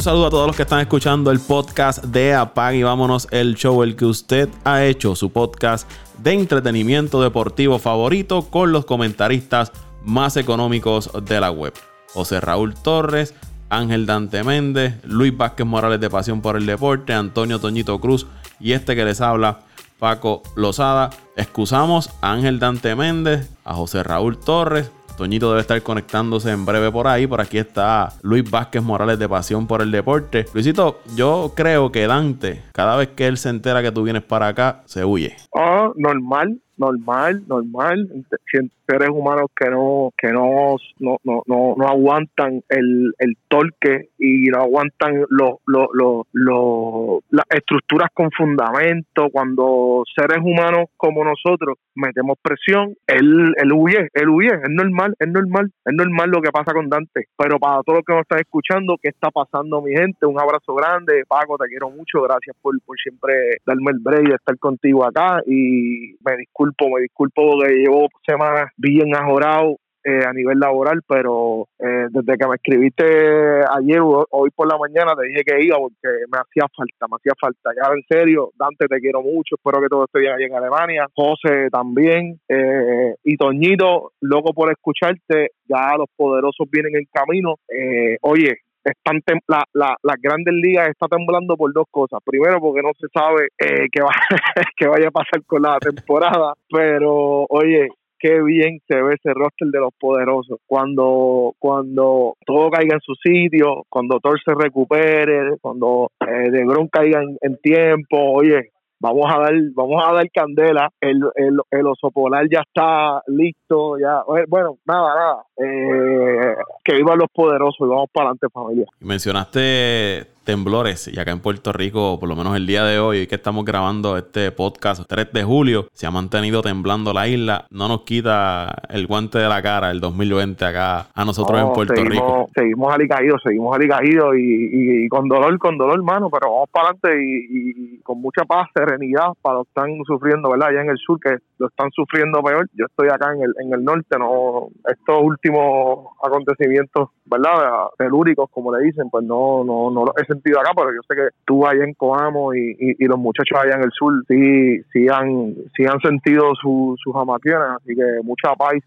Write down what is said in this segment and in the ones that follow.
Un saludo a todos los que están escuchando el podcast de Apag y vámonos el show, el que usted ha hecho, su podcast de entretenimiento deportivo favorito con los comentaristas más económicos de la web. José Raúl Torres, Ángel Dante Méndez, Luis Vázquez Morales de Pasión por el Deporte, Antonio Toñito Cruz y este que les habla, Paco Lozada. Excusamos a Ángel Dante Méndez, a José Raúl Torres. Toñito debe estar conectándose en breve por ahí. Por aquí está Luis Vázquez Morales de Pasión por el Deporte. Luisito, yo creo que Dante, cada vez que él se entera que tú vienes para acá, se huye. Ah, normal, normal, normal seres humanos que no que no no, no, no, aguantan el, el torque y no aguantan los los las estructuras con fundamento cuando seres humanos como nosotros metemos presión él, él huye él huye es normal es normal es normal lo que pasa con Dante. Pero para todos los que nos están escuchando qué está pasando mi gente un abrazo grande Paco te quiero mucho gracias por, por siempre darme el break de estar contigo acá y me disculpo me disculpo porque llevo semanas bien ajorado eh, a nivel laboral, pero eh, desde que me escribiste ayer hoy por la mañana te dije que iba porque me hacía falta, me hacía falta. Ya en serio, Dante, te quiero mucho, espero que todo esté bien allí en Alemania, José también, eh, y Toñito, loco por escucharte, ya los poderosos vienen en camino. oye, están la, la, las grandes ligas está temblando por dos cosas. Primero, porque no se sabe eh, qué, va, qué vaya a pasar con la temporada, pero oye, qué bien se ve ese roster de los poderosos. Cuando, cuando todo caiga en su sitio, cuando Thor se recupere, cuando eh, DeGrom caiga en, tiempo, oye, vamos a dar, vamos a dar candela, el, el, el oso polar ya está listo, ya, bueno, nada, nada, eh, que vivan los poderosos y vamos para adelante familia. Mencionaste temblores y acá en Puerto Rico, por lo menos el día de hoy, que estamos grabando este podcast 3 de julio, se ha mantenido temblando la isla. No nos quita el guante de la cara el 2020 acá a nosotros en Puerto Rico. Seguimos alicaídos, seguimos alicaídos y, y, con dolor, con dolor, hermano, pero vamos para adelante y, con mucha paz, serenidad para los que están sufriendo, ¿verdad? Allá en el sur que lo están sufriendo peor. Yo estoy acá en el, en el norte, no estos últimos acontecimientos, ¿verdad? Telúricos, como le dicen, pues no, no, no he sentido acá, pero yo sé que tú allá en Coamo y, los muchachos allá en el sur sí, sí, han, sí han sentido sus amaciones, así que mucha paz y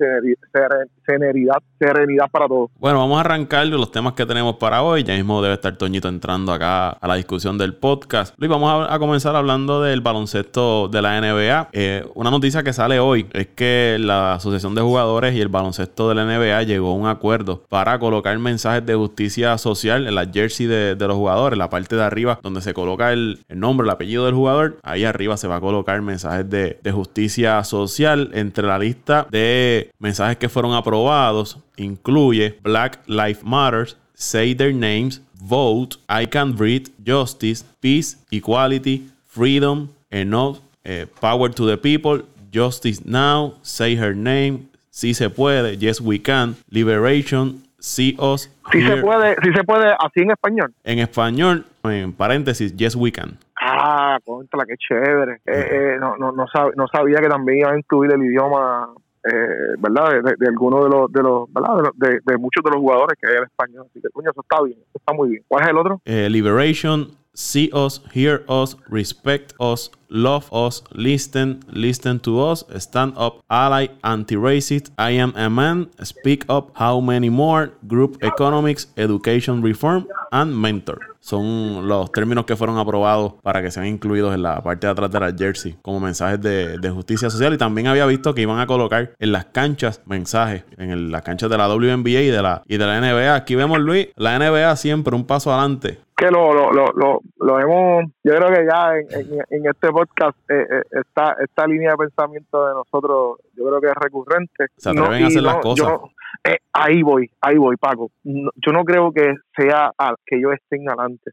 serenidad, serenidad para todos. Bueno, vamos a arrancar los temas que tenemos para hoy. Ya mismo debe estar Toñito entrando acá a la discusión del podcast. Luis, vamos a, comenzar hablando del baloncesto de la NBA. Eh, una noticia que sale hoy es que la Asociación de Jugadores y el baloncesto de la NBA llegó a un acuerdo para colocar mensajes de justicia social en la jersey de, los jugadores, la parte de arriba donde se coloca el, nombre, el apellido del jugador. Ahí arriba se va a colocar mensajes de, de justicia social entre la lista de mensajes que fueron aprobados. Incluye Black Lives Matters, Say Their Names, Vote, I Can Breathe, Justice, Peace, Equality, Freedom, Enough, eh, Power to the People, Justice Now, Say Her Name, Si se puede, Yes We Can, Liberation, See Us. Si se puede, si se puede, así en español. En español, en paréntesis, Yes We Can. Ah, contra, qué chévere. Eh, eh, no, no, no, no sabía que también iba a incluir el idioma eh, ¿verdad? De, de, algunos de los, de los, ¿verdad? De, de, muchos de los jugadores que es el español. Así que, coño, eso está bien, eso está muy bien. ¿Cuál es el otro? Eh, Liberation, See Us, Hear Us, Respect Us, Love Us, Listen, Listen to Us, Stand Up, Ally, Anti-Racist, I Am a Man, Speak Up, How Many More, Group Economics, Education Reform, and Mentor. Son los términos que fueron aprobados para que sean incluidos en la parte de atrás de la jersey como mensajes de, justicia social. Y también había visto que iban a colocar en las canchas mensajes, en las canchas de la WNBA y de la, y de la NBA. Aquí vemos, Luis, la NBA siempre un paso adelante que lo, lo, lo, lo, hemos, yo creo que ya en, en, este podcast eh, eh, esta, esta línea de pensamiento de nosotros, yo creo que es recurrente. Se atreven a hacer las cosas. Eh, ahí voy, ahí voy, Paco. yo no creo que sea que ellos estén adelante.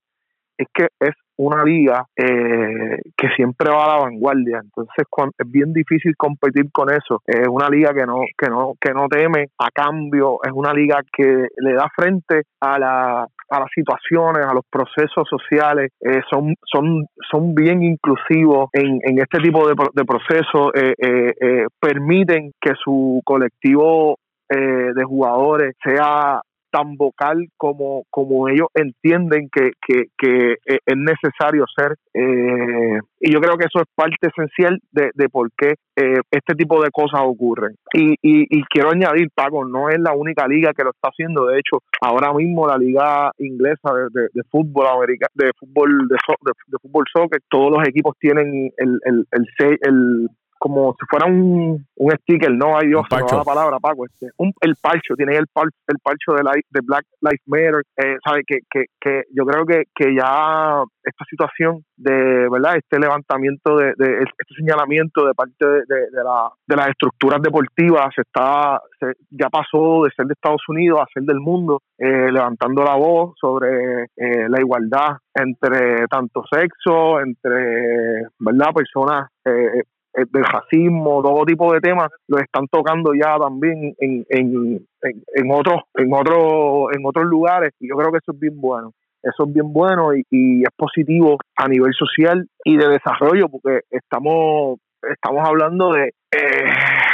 Es que es una liga eh, que siempre va a la vanguardia, entonces es bien difícil competir con eso. Es una liga que no que no que no teme a cambio, es una liga que le da frente a la a las situaciones, a los procesos sociales, eh, son, son, son bien inclusivos en, en este tipo de, de procesos, eh, permiten que su colectivo de jugadores sea tan vocal como, como ellos entienden que, que, que es necesario ser. Eh, y yo creo que eso es parte esencial de, de por qué eh, este tipo de cosas ocurren. Y, y, quiero añadir, Paco, no es la única liga que lo está haciendo. De hecho, ahora mismo la liga inglesa de, de, fútbol americano, de fútbol de, de, fútbol soccer, todos los equipos tienen el, el, el como si fuera un, un sticker, no, hay Dios, no la palabra, Paco, este, un, el parcho, tiene el, par, el parcho de, de Black Lives Matter, eh, ¿sabe? Que, que, que yo creo que, que ya esta situación de, ¿verdad? Este levantamiento, de, de este señalamiento de parte de, de, la, de las estructuras deportivas se está, se, ya pasó de ser de Estados Unidos a ser del mundo, eh, levantando la voz sobre eh, la igualdad entre tanto sexo, entre, ¿verdad? Personas eh, del racismo, todo tipo de temas, lo están tocando ya también en, en, en, otros, en otros, en otros lugares, y yo creo que eso es bien bueno. Eso es bien bueno y, y es positivo a nivel social y de desarrollo, porque estamos, estamos hablando de eh,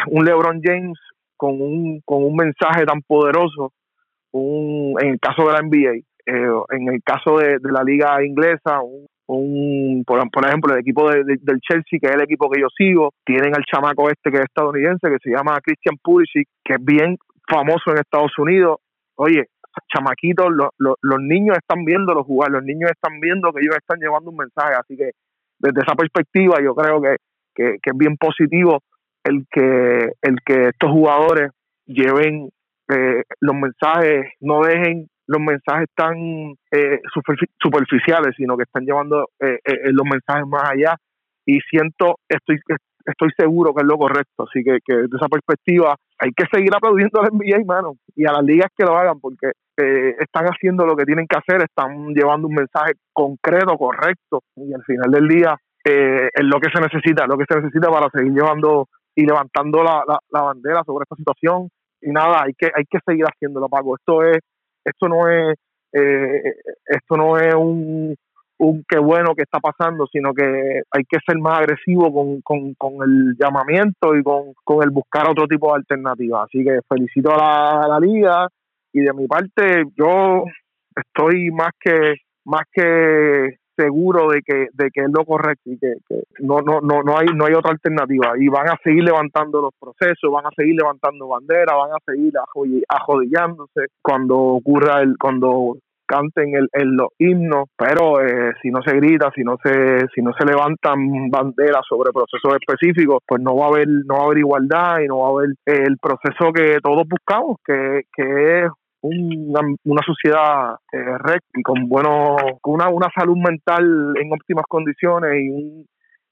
un LeBron James con un, con un mensaje tan poderoso, un, en el caso de la NBA, eh, en el caso de, de la liga inglesa, un, un por, ejemplo el equipo de, del Chelsea que es el equipo que yo sigo tienen al chamaco este que es estadounidense que se llama Christian Pulisic que es bien famoso en Estados Unidos. Oye chamaquitos los niños están viendo los jugar los niños están viendo que ellos están llevando un mensaje. Así que desde esa perspectiva yo creo que, que, que es bien positivo el que el que estos jugadores lleven eh, los mensajes no dejen los mensajes tan eh, superficiales, sino que están llevando eh, eh, los mensajes más allá. Y siento, estoy estoy seguro que es lo correcto, así que, desde esa perspectiva hay que seguir aplaudiendo al NBA, mano, y a las ligas que lo hagan, porque están haciendo lo que tienen que hacer, están llevando un mensaje concreto, correcto, y al final del día es lo que se necesita, lo que se necesita para seguir llevando y levantando la, la, la bandera sobre esta situación, y nada, hay que, hay que seguir haciéndolo, Paco, esto es esto no es eh, esto no es un, un qué bueno que está pasando, sino que hay que ser más agresivo con, con, con el llamamiento y con, con, el buscar otro tipo de alternativa. Así que felicito a la, a la liga y de mi parte yo estoy más que más que seguro de que, de que es lo correcto y que, no, no, no, no, hay, no hay otra alternativa. Y van a seguir levantando los procesos, van a seguir levantando banderas, van a seguir ajodillándose cuando ocurra el, cuando canten el, el, los himnos, pero eh, si no se grita, si no se, si no se levantan banderas sobre procesos específicos, pues no va a haber, no va a haber igualdad y no va a haber el proceso que todos buscamos, que, que es una, sociedad eh, recta y con bueno, con una, una salud mental en óptimas condiciones y,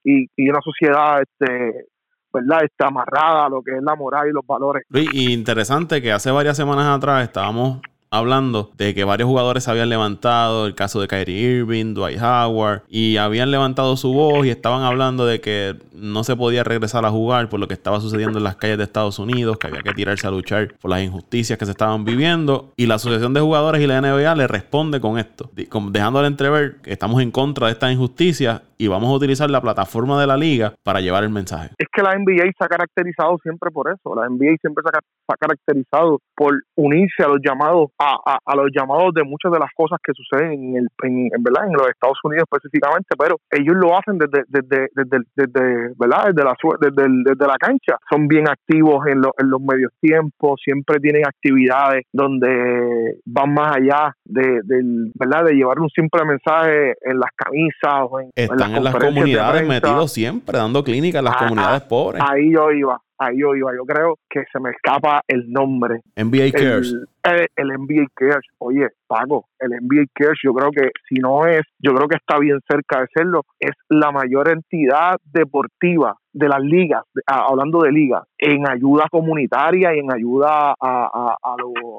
y, y una sociedad este ¿verdad? Está amarrada a lo que es la moral y los valores. y interesante que hace varias semanas atrás estábamos hablando de que varios jugadores habían levantado, el caso de Kyrie Irving, Dwight Howard, y habían levantado su voz y estaban hablando de que no se podía regresar a jugar por lo que estaba sucediendo en las calles de Estados Unidos, que había que tirarse a luchar por las injusticias que se estaban viviendo. Y la Asociación de Jugadores y la NBA le responde con esto, dejándole entrever que estamos en contra de estas injusticias y vamos a utilizar la plataforma de la liga para llevar el mensaje. Es que la NBA se ha caracterizado siempre por eso. La NBA siempre se ha, caracterizado por unirse a los llamados a, a, los llamados de muchas de las cosas que suceden en, el, en, verdad en los Estados Unidos específicamente, pero ellos lo hacen desde desde desde, desde, ¿verdad? desde la desde, desde la cancha. Son bien activos en, en los medios tiempos, siempre tienen actividades donde van más allá de, del, ¿verdad? de llevar un simple mensaje en las camisas o en, están en las comunidades metidos siempre, dando clínica en las ah, comunidades ah, pobres. Ahí yo iba, ahí yo iba. Yo creo que se me escapa el nombre. NBA Cares. El, el, NBA Cares. Oye, Pago, el NBA Cares, yo creo que si no es, yo creo que está bien cerca de serlo, es la mayor entidad deportiva de las ligas, hablando de ligas, en ayuda comunitaria y en ayuda a, a, a,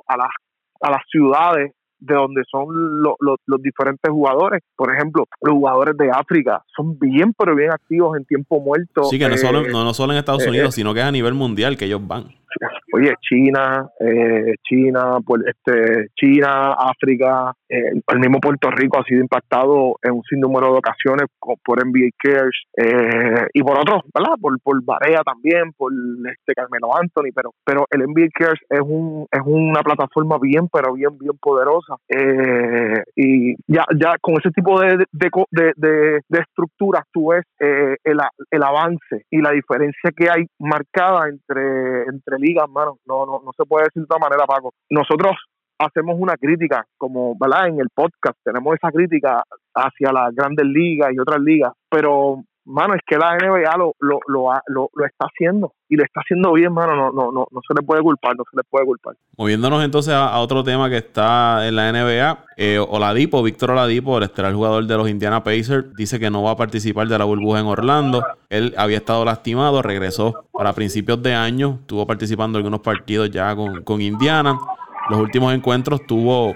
a, las, a las ciudades de donde son los diferentes jugadores. Por ejemplo, los jugadores de África son bien, pero bien activos en tiempo muerto. Sí, que no, solo, eh, no, solo en Estados eh, Unidos, eh. sino que es a nivel mundial que ellos van. Oye, China, eh, China, pues, este, China, África, eh, el mismo Puerto Rico ha sido impactado en un sinnúmero de ocasiones por NBA Cares eh, y por otros, ¿verdad? Por, por Barea también, por este Carmelo Anthony, pero, pero el NBA Cares es un es una plataforma bien, pero bien, bien poderosa y ya, ya con ese tipo de, de, de, estructuras tú ves el, el avance y la diferencia que hay marcada entre, entre ligas, mano. No, no, no se puede decir de otra manera, Paco. Nosotros hacemos una crítica, como ¿verdad? en el podcast, tenemos esa crítica hacia las grandes ligas y otras ligas, pero mano, es que la NBA lo, lo, lo, lo, está haciendo y lo está haciendo bien, mano, no, no, no, no se le puede culpar, no se le puede culpar. Moviéndonos entonces a, otro tema que está en la NBA, eh, Oladipo, Víctor Oladipo, el estelar jugador de los Indiana Pacers, dice que no va a participar de la burbuja en Orlando. Él había estado lastimado, regresó para principios de año, estuvo participando en algunos partidos ya con, con Indiana. Los últimos encuentros tuvo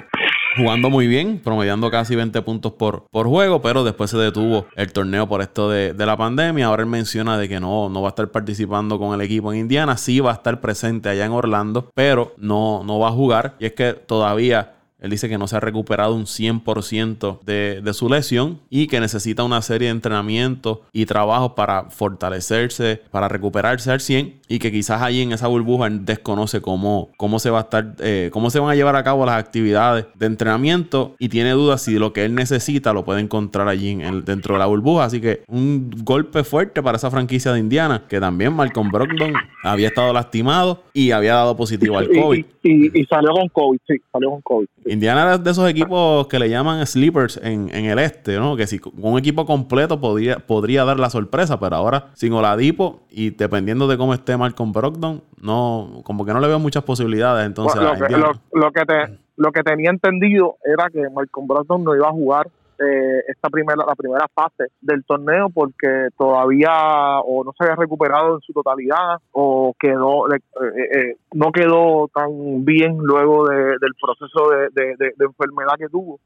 jugando muy bien, promediando casi 20 puntos por, por juego, pero después se detuvo el torneo por esto de, la pandemia. Ahora él menciona de que no, no va a estar participando con el equipo en Indiana, sí va a estar presente allá en Orlando, pero no, no va a jugar. Y es que todavía él dice que no se ha recuperado un 100% de, de, su lesión y que necesita una serie de entrenamientos y trabajos para fortalecerse, para recuperarse al 100 y que quizás ahí en esa burbuja él desconoce cómo, cómo se va a estar, eh, cómo se van a llevar a cabo las actividades de entrenamiento y tiene dudas si lo que él necesita lo puede encontrar allí en dentro de la burbuja. Así que un golpe fuerte para esa franquicia de Indiana, que también Malcolm Brogdon había estado lastimado y había dado positivo al COVID. Y, y salió con COVID, sí, salió con COVID. Indiana es de esos equipos que le llaman sleepers en, el este, ¿no? Que si un equipo completo podría, podría dar la sorpresa, pero ahora sin Oladipo y dependiendo de cómo esté Malcolm Brogdon, no, como que no le veo muchas posibilidades. Entonces, lo, que, lo, que te, lo que tenía entendido era que Malcolm Brogdon no iba a jugar eh, esta primera la primera fase del torneo porque todavía o no se había recuperado en su totalidad o quedó eh, eh, no quedó tan bien luego del proceso de, enfermedad que tuvo.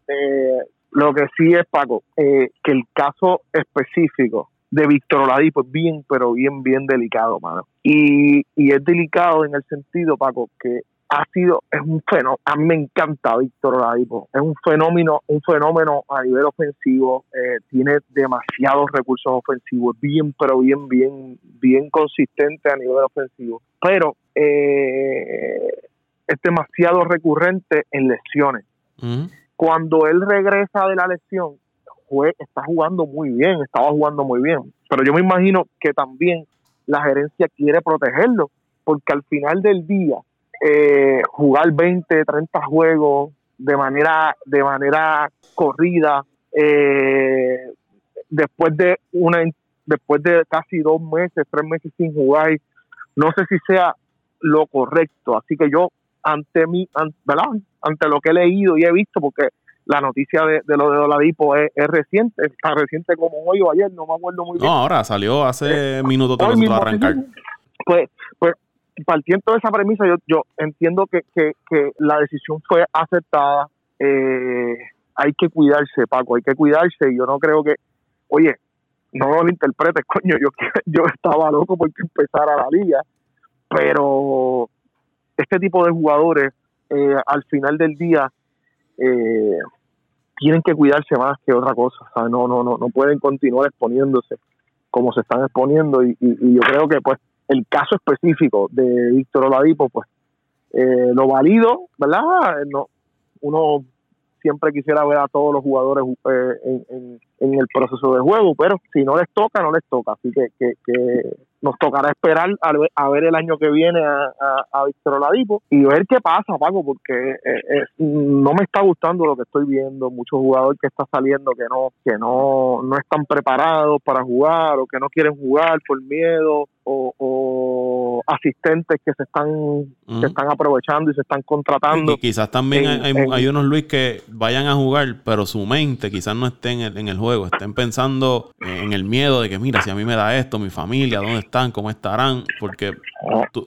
Lo que sí es Paco que el caso específico de Víctor Oladipo es bien pero bien bien delicado mano. Y, y es delicado en el sentido Paco que ha sido, es un fenómeno, a mí me encanta Víctor Oladipo, es un fenómeno, un fenómeno a nivel ofensivo, eh, tiene demasiados recursos ofensivos, bien, pero bien, bien, bien consistente a nivel ofensivo, pero eh, es demasiado recurrente en lesiones. Cuando él regresa de la lesión, fue, está jugando muy bien, estaba jugando muy bien, pero yo me imagino que también la gerencia quiere protegerlo, porque al final del día, eh, jugar 20, 30 juegos de manera, de manera corrida, eh, después de una después de casi dos meses, tres meses sin jugar, no sé si sea lo correcto. Así que yo, ante mi, ante, ante lo que he leído y he visto, porque la noticia de, lo de Oladipo es, es, reciente, tan reciente como hoy o ayer, no me acuerdo muy bien. No, ahora salió hace eh, minutos de arrancar. Pues, pues partiendo de esa premisa, yo, yo entiendo que, la decisión fue aceptada. Eh, hay que cuidarse, Paco, hay que cuidarse. Y yo no creo que, oye, no lo interpretes, coño, yo, yo estaba loco porque empezara la liga, pero este tipo de jugadores, eh, al final del día, eh, tienen que cuidarse más que otra cosa. No, no, no, no pueden continuar exponiéndose como se están exponiendo y yo creo que pues el caso específico de Víctor Oladipo, pues eh, lo valido, ¿verdad? No, uno siempre quisiera ver a todos los jugadores eh, en, en, el proceso de juego, pero si no les toca, no les toca. Así que, que, que nos tocará esperar a ver, el año que viene a, a, Víctor Oladipo y ver qué pasa, Paco, porque eh, no me está gustando lo que estoy viendo. Muchos jugadores que están saliendo que no que no, no están preparados para jugar o que no quieren jugar por miedo o, asistentes que se están se están aprovechando y se están contratando. Y quizás también hay, unos Luis que vayan a jugar, pero su mente quizás no esté en el, en el juego, estén pensando en el miedo de que mira, si a mí me da esto, mi familia, ¿dónde están? ¿Cómo estarán? Porque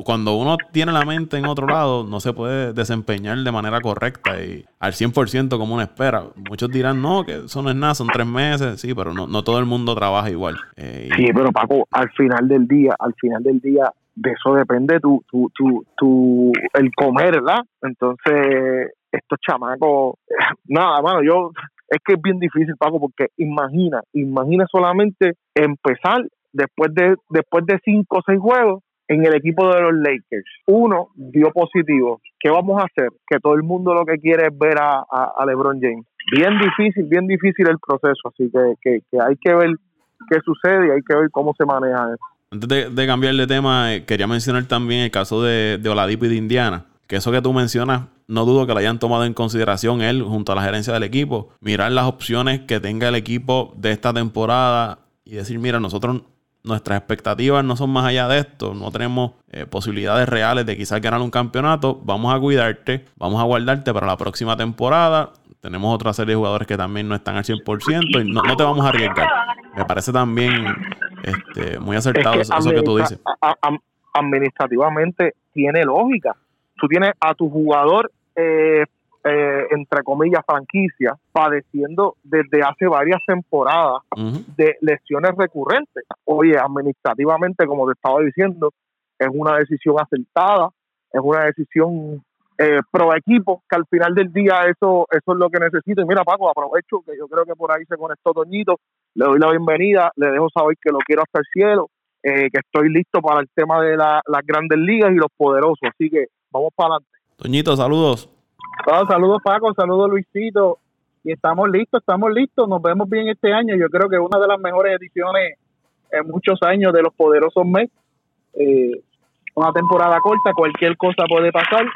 cuando uno tiene la mente en otro lado, no se puede desempeñar de manera correcta y al 100% como uno espera. Muchos dirán, no, que eso no es nada, son tres meses, sí, pero no, no todo el mundo trabaja igual. Eh, sí, pero Paco, al final del día, al final del día, de eso depende tu, tu, tu, tu el comer, ¿verdad? Entonces, estos chamacos, nada, mano, yo, es que es bien difícil, Paco, porque imagina, imagina solamente empezar después de, después de cinco o seis juegos en el equipo de los Lakers. Uno dio positivo. ¿Qué vamos a hacer? Que todo el mundo lo que quiere es ver a, a, LeBron James. Bien difícil, bien difícil el proceso, así que, que hay que ver qué sucede y hay que ver cómo se maneja eso. Antes de, cambiar de tema, eh, quería mencionar también el caso de, de Oladipo y de Indiana. Que eso que tú mencionas, no dudo que lo hayan tomado en consideración él junto a la gerencia del equipo. Mirar las opciones que tenga el equipo de esta temporada y decir, mira, nosotros nuestras expectativas no son más allá de esto, no tenemos eh, posibilidades reales de quizás ganar un campeonato, vamos a cuidarte, vamos a guardarte para la próxima temporada. Tenemos otra serie de jugadores que también no están al 100% y no te vamos a arriesgar. Me parece también este, muy acertado eso que tú dices. administrativamente tiene lógica. Tú tienes a tu jugador, eh, eh, entre comillas, franquicia, padeciendo desde hace varias temporadas de lesiones recurrentes. Oye, administrativamente, como te estaba diciendo, es una decisión acertada, es una decisión eh, pro equipo, que al final del día eso eso es lo que necesito. Y mira, Paco, aprovecho que yo creo que por ahí se conectó Toñito, le doy la bienvenida, le dejo saber que lo quiero hasta el cielo, eh, que estoy listo para el tema de las grandes ligas y los poderosos. Así que vamos para adelante. Toñito, saludos. saludos, Paco, saludos, Luisito. Y estamos listos, estamos listos. Nos vemos bien este año. Yo creo que una de las mejores ediciones en muchos años de los poderosos Mets. Eh, una temporada corta, cualquier cosa puede pasar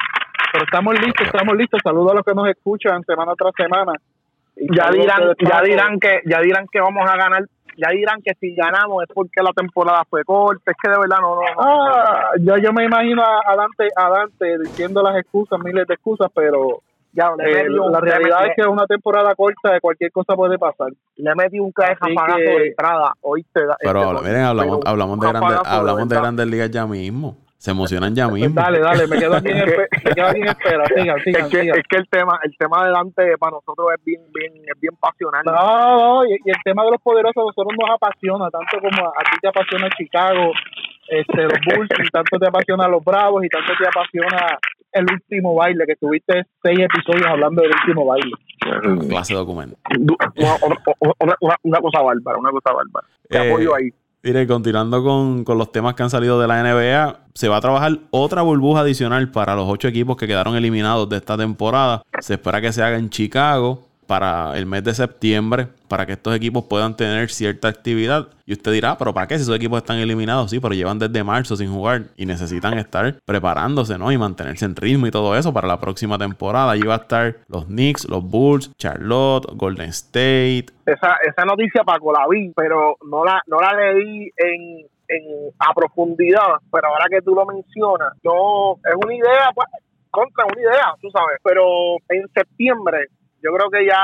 pero estamos listos, estamos listos. Saludos a los que nos escuchan semana tras semana. ya dirán, ya dirán que, ya dirán que vamos a ganar, ya dirán que si ganamos es porque la temporada fue corta, es que de verdad no, no. Ah, yo, yo me imagino a Dante, a Dante diciendo las excusas, miles de excusas, pero ya, eh, la realidad es que una temporada corta de cualquier cosa puede pasar. Le metí un cajapagazo de entrada. Hoy te da, pero este, miren, hablamos, hablamos de grandes, hablamos de grandes ligas ya mismo. Se emocionan ya mismo. Dale, dale, me quedo aquí en, me quedo aquí en espera. Sigan, sigan, es, que, es que el tema, el tema de Dante para nosotros es bien, bien, es bien pasional. No, no, y, el tema de los poderosos a nosotros nos apasiona, tanto como a, ti te apasiona Chicago, este, los Bulls, y tanto te apasiona los Bravos, y tanto te apasiona el último baile, que tuviste seis episodios hablando del último baile. Clase de documento. Una, una, una, cosa bárbara, una cosa bárbara. Te eh, apoyo ahí. Mire, continuando con, con, los temas que han salido de la NBA, se va a trabajar otra burbuja adicional para los ocho equipos que quedaron eliminados de esta temporada. Se espera que se haga en Chicago para el mes de septiembre, para que estos equipos puedan tener cierta actividad. Y usted dirá, pero ¿para qué si esos equipos están eliminados? Sí, pero llevan desde marzo sin jugar y necesitan estar preparándose, ¿no? Y mantenerse en ritmo y todo eso para la próxima temporada. Allí va a estar los Knicks, los Bulls, Charlotte, Golden State. Esa, esa noticia, Paco, la vi, pero no la, no la leí en, en, a profundidad. Pero ahora que tú lo mencionas, no, es una idea, pues, contra una idea, tú sabes. Pero en septiembre yo creo que ya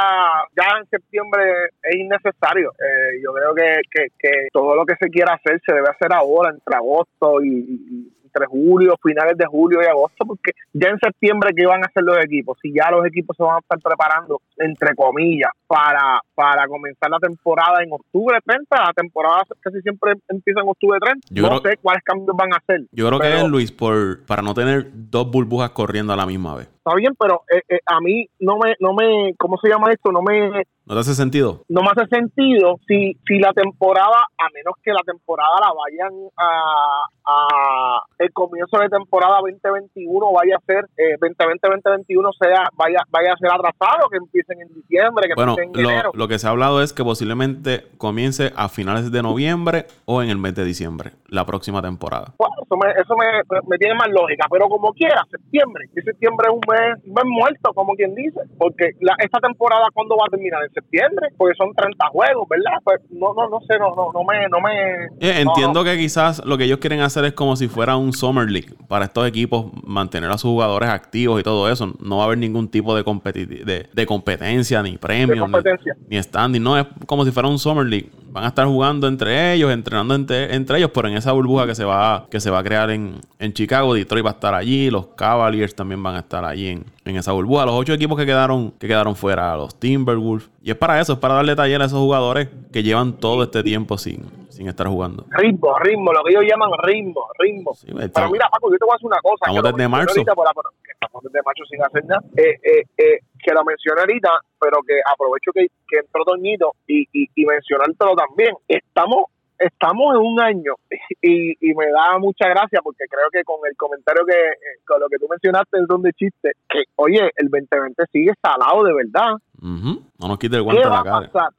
ya en septiembre es innecesario. Eh, yo creo que, que, que, todo lo que se quiera hacer se debe hacer ahora, entre agosto y, entre julio, finales de julio y agosto, porque ya en septiembre que van a hacer los equipos, si ya los equipos se van a estar preparando, entre comillas, para, para comenzar la temporada en octubre 30, la temporada casi siempre empieza en octubre 30, no sé cuáles cambios van a hacer. Yo creo que es, Luis, por, para no tener dos burbujas corriendo a la misma vez está bien, pero eh, eh, a mí no me, no me, ¿cómo se llama esto? No me... ¿No te hace sentido? No me hace sentido si, si la temporada, a menos que la temporada la vayan a, a el comienzo de temporada 2021 vaya a ser, eh, 2020-2021 sea, vaya, vaya a ser atrasado, que empiecen en diciembre, que bueno, empiecen en enero. Lo que se ha hablado es que posiblemente comience a finales de noviembre o en el mes de diciembre, la próxima temporada. Bueno, eso me, eso me, me tiene más lógica, pero como quiera, septiembre, y septiembre es un mes mes, muerto, como quien dice, porque la, esta temporada, ¿cuándo va a terminar? En septiembre, porque son 30 juegos, ¿verdad? Pues no, no, no sé, no, no, no me... No me eh, entiendo que quizás lo que ellos quieren hacer es como si fuera un Summer League para estos equipos, mantener a sus jugadores activos y todo eso. No va a haber ningún tipo de, de, de competencia, ni premio, ni, ni, standing. No, es como si fuera un Summer League van a estar jugando entre ellos, entrenando entre, entre ellos, pero en esa burbuja que se va, que se va a crear en, en Chicago, Detroit va a estar allí, los Cavaliers también van a estar allí en, en esa burbuja. Los ocho equipos que quedaron, que quedaron fuera, los Timberwolves. Y es para eso, es para darle taller a esos jugadores que llevan todo este tiempo sin, sin estar jugando. Ritmo, ritmo, lo que ellos llaman ritmo, ritmo. Pero mira, Paco, yo te voy a hacer una cosa. Estamos desde marzo. estamos desde marzo sin hacer nada. Eh, eh, eh, que lo mencioné ahorita, pero que aprovecho que, que entró Doñito y, y, y mencionártelo también. Estamos estamos en un año y, y, me da mucha gracia porque creo que con el comentario que eh, con lo que tú mencionaste es donde chiste que oye el 2020 sigue salado de verdad. No nos quite el guante ¿Qué va a pasar?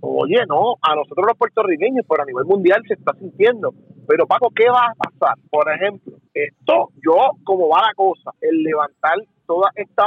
oye no a nosotros los puertorriqueños pero a nivel mundial se está sintiendo. Pero Paco qué va a pasar por ejemplo esto yo como va la cosa el levantar todas estas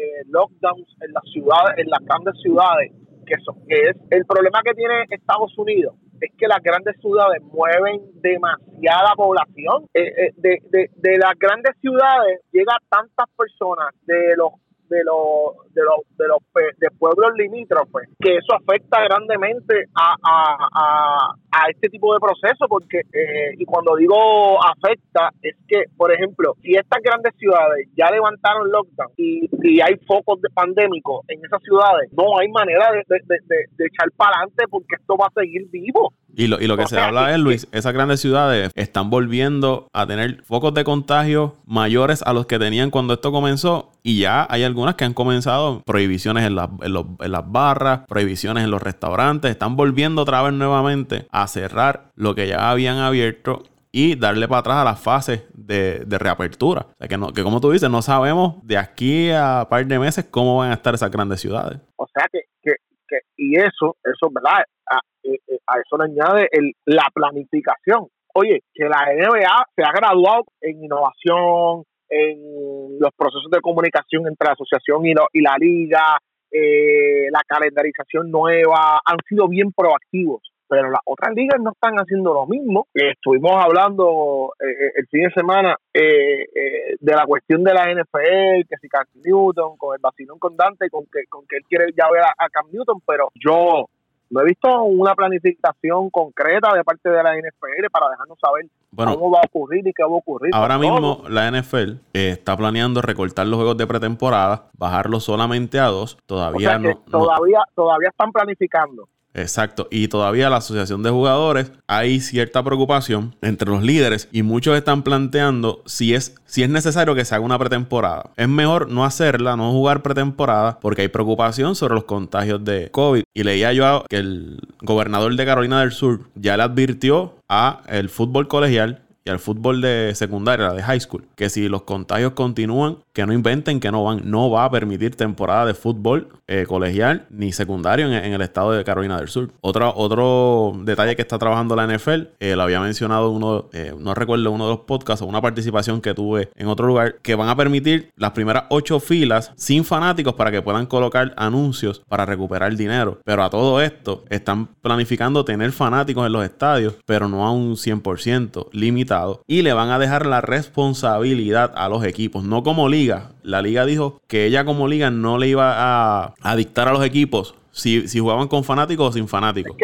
eh, lockdowns en las ciudades en las grandes ciudades que, eso, que es el problema que tiene Estados Unidos es que las grandes ciudades mueven demasiada población. Eh, eh, de, de, de las grandes ciudades llega tantas personas de los de los de los de los de pueblos limítrofes que eso afecta grandemente a, a, a, este tipo de proceso porque eh, y cuando digo afecta es que por ejemplo si estas grandes ciudades ya levantaron lockdown y, y hay focos de pandémicos en esas ciudades no hay manera de, de, de, de echar para adelante porque esto va a seguir vivo y lo, y lo que se habla es, Luis, esas grandes ciudades están volviendo a tener focos de contagio mayores a los que tenían cuando esto comenzó. Y ya hay algunas que han comenzado prohibiciones en, en, las barras, prohibiciones en los restaurantes. Están volviendo otra vez nuevamente a cerrar lo que ya habían abierto y darle para atrás a las fases de, de reapertura. O sea, que, no, que como tú dices, no sabemos de aquí a un par de meses cómo van a estar esas grandes ciudades. O sea, que, que, que y eso, eso, ¿verdad? Eh, eh, a eso le añade el, la planificación. Oye, que la NBA se ha graduado en innovación, en los procesos de comunicación entre la asociación y, y la liga, eh, la calendarización nueva, han sido bien proactivos pero las otras ligas no están haciendo lo mismo. estuvimos hablando el fin de semana de la cuestión de la NFL, que si Cam Newton, con el vacilón con Dante, con que, con que él quiere ya ver a Cam Newton, pero yo no he visto una planificación concreta de parte de la NFL para dejarnos saber cómo va a ocurrir y qué va a ocurrir. Ahora mismo la NFL eh, está planeando recortar los juegos de pretemporada, bajarlos solamente a dos. Todavía no, Todavía, todavía están planificando. Exacto, y todavía la asociación de jugadores hay cierta preocupación entre los líderes y muchos están planteando si es, si es necesario que se haga una pretemporada. Es mejor no hacerla, no jugar pretemporada porque hay preocupación sobre los contagios de COVID. Y leía yo que el gobernador de Carolina del Sur ya le advirtió a el fútbol colegial y al fútbol de secundaria, de high school, que si los contagios continúan, que no inventen que no van, no va a permitir temporada de fútbol eh, colegial ni secundario en, el estado de Carolina del Sur. Otro, otro detalle que está trabajando la NFL, eh, lo había mencionado uno, eh, no recuerdo uno de los podcasts o una participación que tuve en otro lugar, que van a permitir las primeras ocho filas sin fanáticos para que puedan colocar anuncios para recuperar dinero. Pero a todo esto están planificando tener fanáticos en los estadios, pero no a un 100% limitado. Y le van a dejar la responsabilidad a los equipos, no como liga. La liga dijo que ella como liga no le iba a, dictar a los equipos si, si jugaban con fanáticos o sin fanáticos.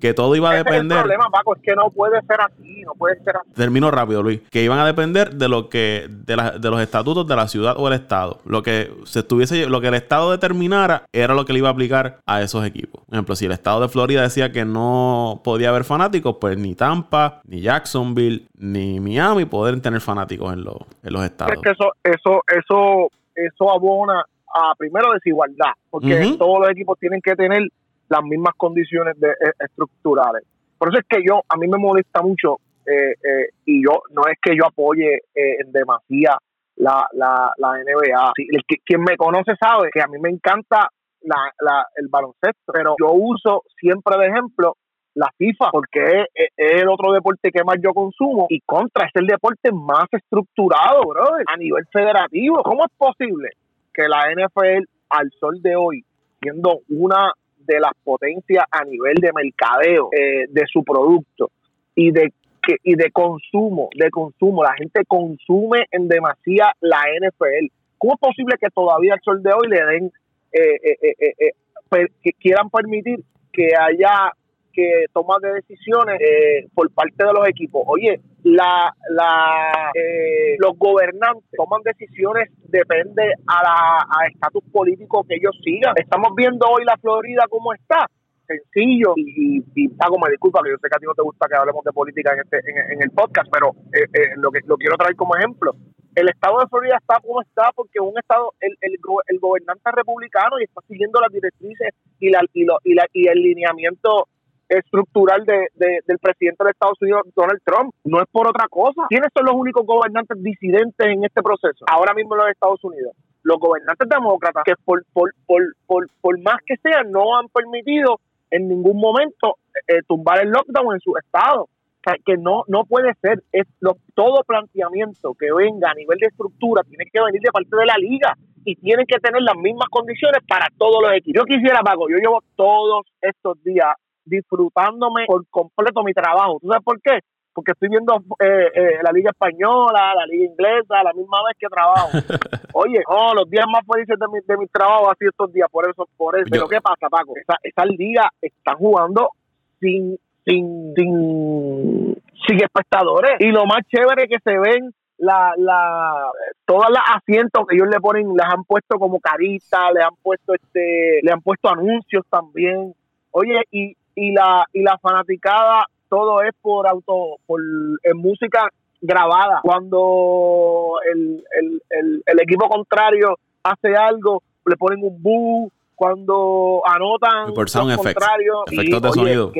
que, todo iba a depender. el problema, Paco, es que no puede ser así, no puede ser así. Termino rápido, Luis. Que iban a depender de lo que, de, de los estatutos de la ciudad o el estado. Lo que se estuviese, lo que el estado determinara era lo que le iba a aplicar a esos equipos. Por ejemplo, si el estado de Florida decía que no podía haber fanáticos, pues ni Tampa, ni Jacksonville, ni Miami pueden tener fanáticos en los, en los estados. Es que eso, eso, eso, eso abona a primero desigualdad, porque todos los equipos tienen que tener las mismas condiciones de, eh, estructurales. Por eso es que yo, a mí me molesta mucho, eh, eh, y yo, no es que yo apoye en demasía la, la, la NBA. el, quien me conoce sabe que a mí me encanta la, la, el baloncesto, pero yo uso siempre de ejemplo la FIFA, porque es, el otro deporte que más yo consumo y contra es el deporte más estructurado, brother, a nivel federativo. ¿Cómo es posible que la NFL al sol de hoy, siendo una de las potencias a nivel de mercadeo eh, de su producto y de que, y de consumo, de consumo, la gente consume en demasía la NFL. ¿Cómo es posible que todavía al sol de hoy le den, eh, eh, que quieran permitir que haya que toma de decisiones eh, por parte de los equipos. Oye, la, la, eh, los gobernantes toman decisiones depende a la estatus político que ellos sigan. Estamos viendo hoy la Florida cómo está sencillo y, y, y Paco me disculpa que yo sé que a ti no te gusta que hablemos de política en este en, el podcast pero eh, eh, lo que lo quiero traer como ejemplo el estado de Florida está como está porque un estado el, el, el gobernante republicano y está siguiendo las directrices y la y, lo, y, la, y el lineamiento estructural de, del presidente de Estados Unidos, Donald Trump. No es por otra cosa. ¿Quiénes son los únicos gobernantes disidentes en este proceso? Ahora mismo los Estados Unidos. Los gobernantes demócratas, que por, por, por, por, por más que sea, no han permitido en ningún momento eh, tumbar el lockdown en su estado. O sea, que no, no puede ser. Es lo, todo planteamiento que venga a nivel de estructura tiene que venir de parte de la liga y tienen que tener las mismas condiciones para todos los equipos. Yo quisiera, Paco, yo llevo todos estos días disfrutándome por completo mi trabajo. ¿Tú sabes por qué? Porque estoy viendo eh, eh, la liga española, la liga inglesa, la misma vez que trabajo. Oye, oh, los días más felices de mi, de mi trabajo sido estos días, por eso, por eso. Pero ¿qué pasa, Paco? Esa, esa liga está jugando sin, sin, sin, sin espectadores. Y lo más chévere que se ven la, la, todas las asientos que ellos le ponen, las han puesto como carita, le han puesto este, le han puesto anuncios también. Oye, y, y la, y la fanaticada, todo es por auto, por en música grabada. Cuando el, el, el, el equipo contrario hace algo, le ponen un boo. Cuando anotan por sound efectos de sonido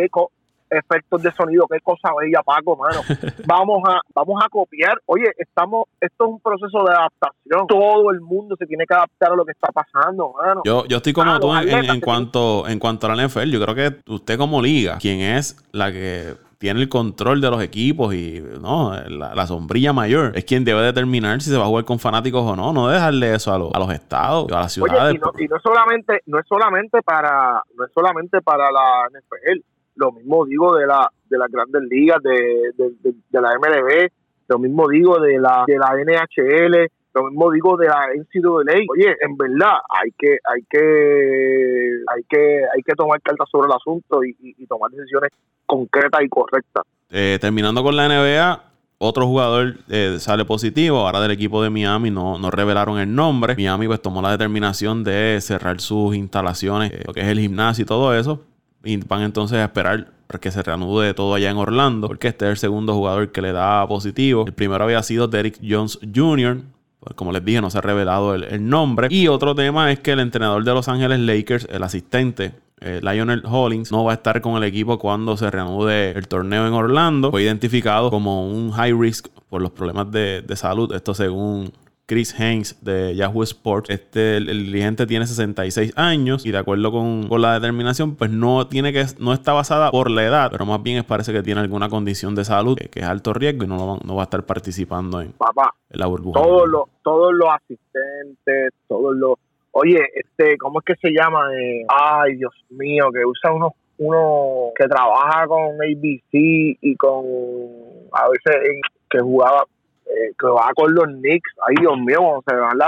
efectos de sonido, qué cosa bella, Paco, mano. vamos a, vamos a copiar. Oye, estamos, esto es un proceso de adaptación. Todo el mundo se tiene que adaptar a lo que está pasando, mano. Yo, yo estoy como tú en, cuanto, en cuanto a la NFL. Yo creo que usted como liga, quien es la que tiene el control de los equipos y no la, sombrilla mayor es quien debe determinar si se va a jugar con fanáticos o no no dejarle eso a, a los estados a las ciudades y, no, y no solamente no es solamente para no es solamente para la NFL lo mismo digo de la de las grandes ligas de, de, la MLB lo mismo digo de la de la NHL lo mismo digo de la NCAA oye en verdad hay que hay que hay que hay que tomar cartas sobre el asunto y, tomar decisiones concretas y correctas eh, terminando con la NBA otro jugador eh, sale positivo, ahora del equipo de Miami no, no, revelaron el nombre. Miami pues tomó la determinación de cerrar sus instalaciones, eh, lo que es el gimnasio y todo eso. Y van entonces a esperar que se reanude todo allá en Orlando, porque este es el segundo jugador que le da positivo. El primero había sido Derek Jones Jr., pues, como les dije, no se ha revelado el, nombre. Y otro tema es que el entrenador de Los Ángeles Lakers, el asistente eh, Lionel Hollins no va a estar con el equipo cuando se reanude el torneo en Orlando. Fue identificado como un high risk por los problemas de, de salud. Esto según Chris Haynes de Yahoo Sports. Este, el, dirigente tiene 66 años y de acuerdo con, la determinación, pues no tiene que, no está basada por la edad, pero más bien es parece que tiene alguna condición de salud que, es alto riesgo y no, no va a estar participando en, Papá, la burbuja. Todos los, todos los asistentes, todos los, oye, este, ¿cómo es que se llama? Eh, ay, Dios mío, que usa uno, uno que trabaja con ABC y con, a veces que jugaba eh, que va con los Knicks. Ay, Dios mío, se van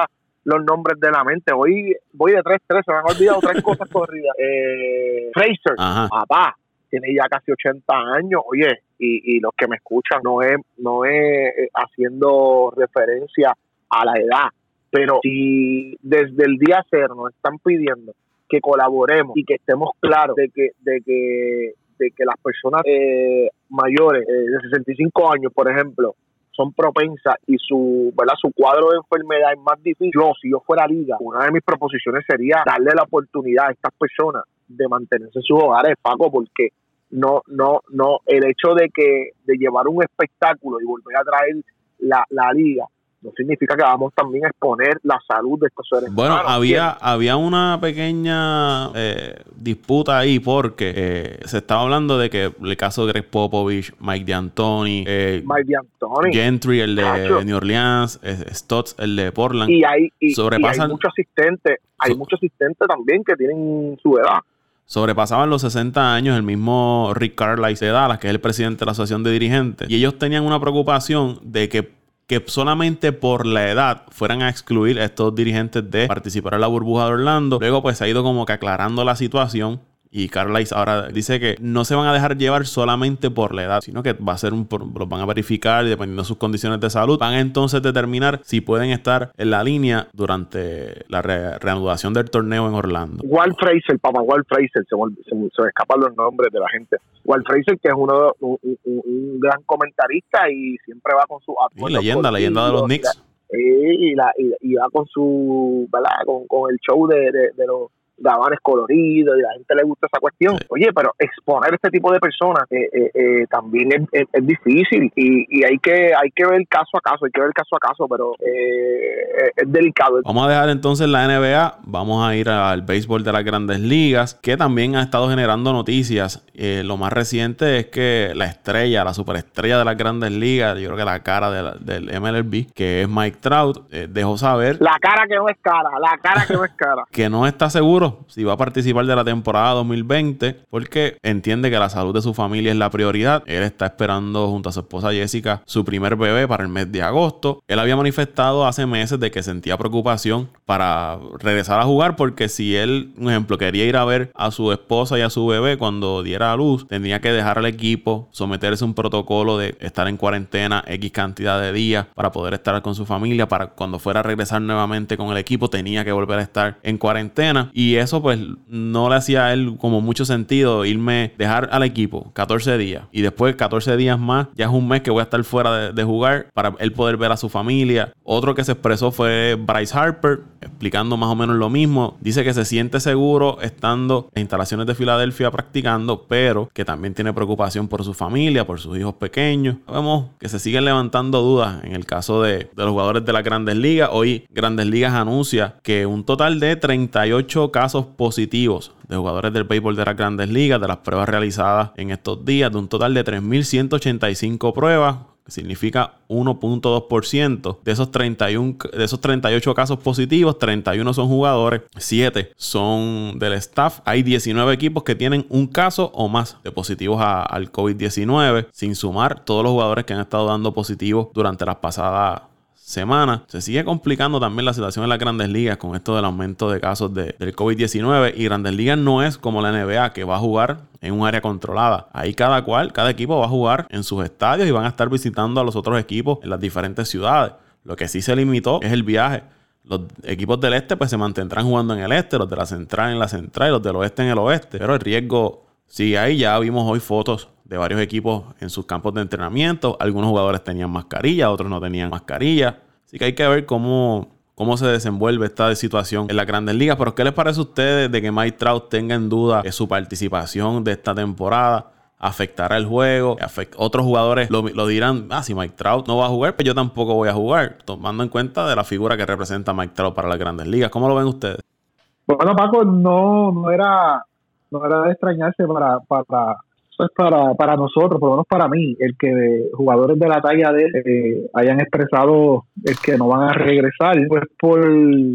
los nombres de la mente. Hoy voy de 3-3, se me han olvidado tres cosas corridas. Eh, Fraser, papá, tiene ya casi 80 años. Oye, y, y los que me escuchan no es, no es eh, haciendo referencia a la edad, pero si desde el día cero nos están pidiendo que colaboremos y que estemos claros de que, de que, de que las personas eh, mayores de 65 años, por ejemplo, son propensas y su, ¿verdad? su cuadro de enfermedad es más difícil. Yo, si yo fuera liga, una de mis proposiciones sería darle la oportunidad a estas personas de mantenerse en sus hogares, Paco, porque no, no, no, el hecho de que, de llevar un espectáculo y volver a traer la, la liga no significa que vamos también a exponer la salud de estos seres bueno, había, había una pequeña eh, disputa ahí porque eh, se estaba hablando de que el caso de Greg Popovich, Mike D'Antoni, eh, Mike D'Antoni, Gentry, el de New Orleans, Stotts, el de Portland, y hay, y, hay muchos asistentes, hay muchos asistentes también que tienen su edad. sobrepasaban los 60 años el mismo Rick Carlisle de Dallas, que es el presidente de la Asociación de Dirigentes, y ellos tenían una preocupación de que que solamente por la edad fueran a excluir a estos dirigentes de participar en la burbuja de Orlando. Luego pues ha ido como que aclarando la situación y Carlisle ahora dice que no se van a dejar llevar solamente por la edad, sino que va a ser un los van a verificar y dependiendo de sus condiciones de salud, van a entonces determinar si pueden estar en la línea durante la reanudación del torneo en Orlando. Walt Fraser, papá Walt Fraser, se, me escapan los nombres de la gente. Walt Fraser, que es uno un, un, gran comentarista y siempre va con su leyenda, leyenda de los Knicks. Y, la, y, va con su, ¿verdad? Con, el show de, de los gabanes coloridos y a la gente le gusta esa cuestión. Oye, pero exponer este tipo de personas eh, eh, eh, también es, difícil y, hay que hay que ver caso a caso, hay que ver caso a caso, pero es delicado. Vamos a dejar entonces la NBA, vamos a ir al béisbol de las grandes ligas, que también ha estado generando noticias. lo más reciente es que la estrella, la superestrella de las grandes ligas, yo creo que la cara del MLB, que es Mike Trout, dejó saber... La cara que no es cara, la cara que no es cara. que no está seguro si va a participar de la temporada 2020 porque entiende que la salud de su familia es la prioridad. Él está esperando junto a su esposa Jessica su primer bebé para el mes de agosto. Él había manifestado hace meses de que sentía preocupación para regresar a jugar porque si él, un ejemplo, quería ir a ver a su esposa y a su bebé cuando diera a luz, tendría que dejar al equipo, someterse a un protocolo de estar en cuarentena X cantidad de días para poder estar con su familia, para cuando fuera a regresar nuevamente con el equipo tenía que volver a estar en cuarentena y eso pues no le hacía a él como mucho sentido irme, dejar al equipo 14 días y después 14 días más, ya es un mes que voy a estar fuera de, jugar para él poder ver a su familia. Otro que se expresó fue Bryce Harper, explicando más o menos lo mismo. Dice que se siente seguro estando en instalaciones de Filadelfia practicando, pero que también tiene preocupación por su familia, por sus hijos pequeños. Vemos que se siguen levantando dudas en el caso de, de los jugadores de las grandes ligas. Hoy Grandes Ligas anuncia que un total de 38 casos casos positivos de jugadores del béisbol de las grandes ligas, de las pruebas realizadas en estos días, de un total de 3.185 pruebas, que significa 1.2%. De esos, 31, de esos 38 casos positivos, 31 son jugadores, 7 son del staff. Hay 19 equipos que tienen un caso o más de positivos al COVID-19, sin sumar todos los jugadores que han estado dando positivos durante las pasadas semana. Se sigue complicando también la situación en las grandes ligas con esto del aumento de casos de, del COVID-19 y grandes ligas no es como la NBA que va a jugar en un área controlada. Ahí cada cual, cada equipo va a jugar en sus estadios y van a estar visitando a los otros equipos en las diferentes ciudades. Lo que sí se limitó es el viaje. Los equipos del este pues se mantendrán jugando en el este, los de la central en la central y los del oeste en el oeste. Pero el riesgo sigue ahí. Ya vimos hoy fotos de varios equipos en sus campos de entrenamiento. Algunos jugadores tenían mascarilla, otros no tenían mascarilla. Así que hay que ver cómo, cómo se desenvuelve esta situación en las grandes ligas. Pero ¿qué les parece a ustedes de que Mike Trout tenga en duda su participación de esta temporada? afectará el juego. Otros jugadores lo, dirán, ah, si Mike Trout no va a jugar, pues yo tampoco voy a jugar, tomando en cuenta de la figura que representa Mike Trout para las grandes ligas. ¿Cómo lo ven ustedes? Bueno, Paco, no, no era no era de extrañarse para, para, pues para, para nosotros, por lo menos para mí, el que jugadores de la talla de eh, hayan expresado el que no van a regresar, pues por...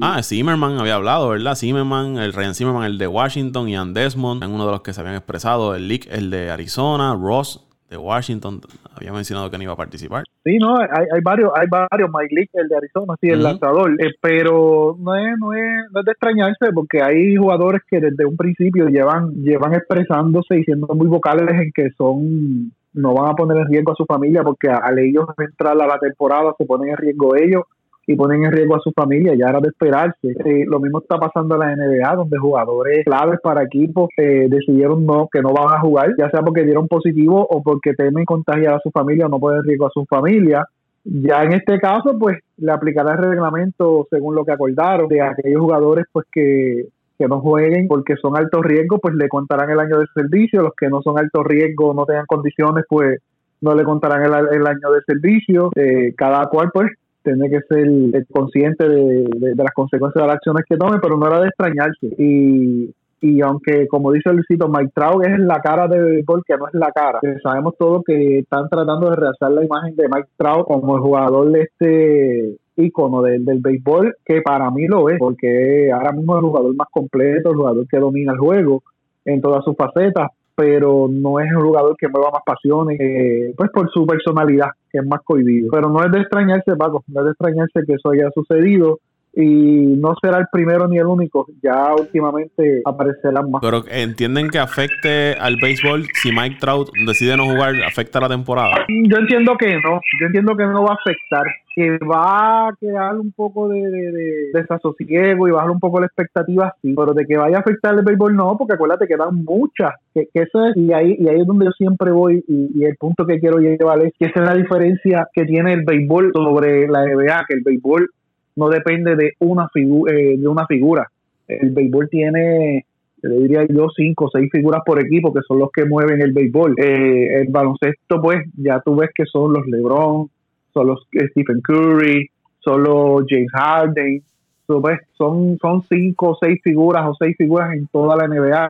Ah, Zimmerman había hablado, ¿verdad? Zimmerman, el Ryan Zimmerman, el de Washington, Ian Desmond, en uno de los que se habían expresado, el Leak, el de Arizona, Ross de Washington había mencionado que no iba a participar. Sí, no, hay, hay varios, hay varios, Mike Leake, el de Arizona, sí, el lanzador, eh, pero no es, no, es, no es de extrañarse porque hay jugadores que desde un principio llevan, llevan expresándose y siendo muy vocales en que son no van a poner en riesgo a su familia porque al ellos entrar a la temporada se ponen en riesgo ellos y ponen en riesgo a su familia, ya era de esperarse. Lo mismo está pasando en la NBA, donde jugadores claves para equipos eh, decidieron no que no van a jugar, ya sea porque dieron positivo o porque temen contagiar a su familia o no ponen riesgo a su familia. Ya en este caso, pues le aplicará el reglamento según lo que acordaron de aquellos jugadores pues que, que no jueguen porque son alto riesgo, pues le contarán el año de servicio. Los que no son alto riesgo, no tengan condiciones, pues no le contarán el, año de servicio. Eh, cada cual, pues, tiene que ser consciente de, las consecuencias de las acciones que tome, pero no era de extrañarse. Y, y aunque, como dice Luisito, Mike Trout es la cara de béisbol, que no es la cara. Sabemos todos que están tratando de realzar la imagen de Mike Trout como el jugador de este ícono del, del béisbol, que para mí lo es, porque ahora mismo es el jugador más completo, el jugador que domina el juego en todas sus facetas, pero no es un jugador que mueva más pasiones, eh, pues por su personalidad, que es más cohibido. Pero no es de extrañarse, Paco, no es de extrañarse que eso haya sucedido. Y no será el primero ni el único. Ya últimamente aparecerán más. Pero entienden que afecte al béisbol si Mike Trout decide no jugar, afecta la temporada. Yo entiendo que no, yo entiendo que no va a afectar, que va a quedar un poco de, desasosiego y bajar un poco la expectativa, sí, pero de que vaya a afectar el béisbol no, porque acuérdate que dan muchas, que, eso es, y ahí, y ahí es donde yo siempre voy y, y el punto que quiero llevar es que esa es la diferencia que tiene el béisbol sobre la NBA, que el béisbol no depende de una, eh, de una figura. El béisbol tiene, le diría yo, cinco o seis figuras por equipo que son los que mueven el béisbol. Eh, el baloncesto, pues, ya tú ves que son los LeBron, son los Stephen Curry, son los James Harden. Pues, son, son cinco o seis figuras o seis figuras en toda la NBA.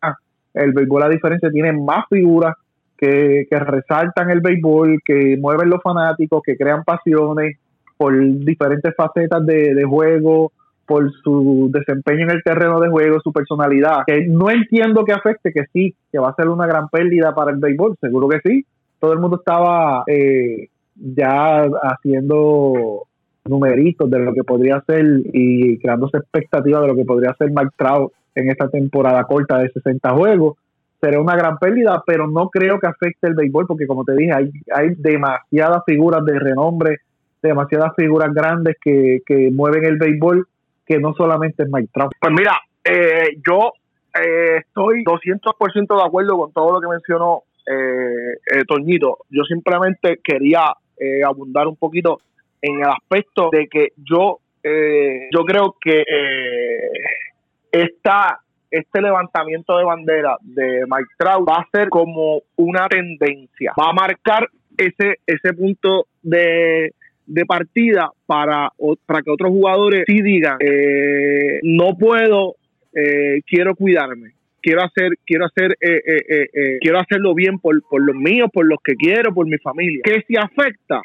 El béisbol, a diferencia, tiene más figuras que, que resaltan el béisbol, que mueven los fanáticos, que crean pasiones por diferentes facetas de, juego, por su desempeño en el terreno de juego, su personalidad, que no entiendo que afecte, que sí, que va a ser una gran pérdida para el béisbol, seguro que sí. Todo el mundo estaba eh, ya haciendo numeritos de lo que podría ser y creándose expectativas de lo que podría ser Mike Trout en esta temporada corta de 60 juegos. Será una gran pérdida, pero no creo que afecte el béisbol, porque como te dije, hay, hay demasiadas figuras de renombre demasiadas figuras grandes que, mueven el béisbol que no solamente es Mike Trout. Pues mira, eh, yo eh, estoy 200% de acuerdo con todo lo que mencionó eh, eh Toñito. Yo simplemente quería abundar un poquito en el aspecto de que yo, yo creo que esta este levantamiento de bandera de Mike Trout va a ser como una tendencia, va a marcar ese, ese punto de, de partida para, para que otros jugadores sí digan, eh, no puedo, eh, quiero cuidarme. Quiero hacer, quiero hacer, eh, quiero hacerlo bien por, por los míos, por los que quiero, por mi familia. ¿Que si afecta?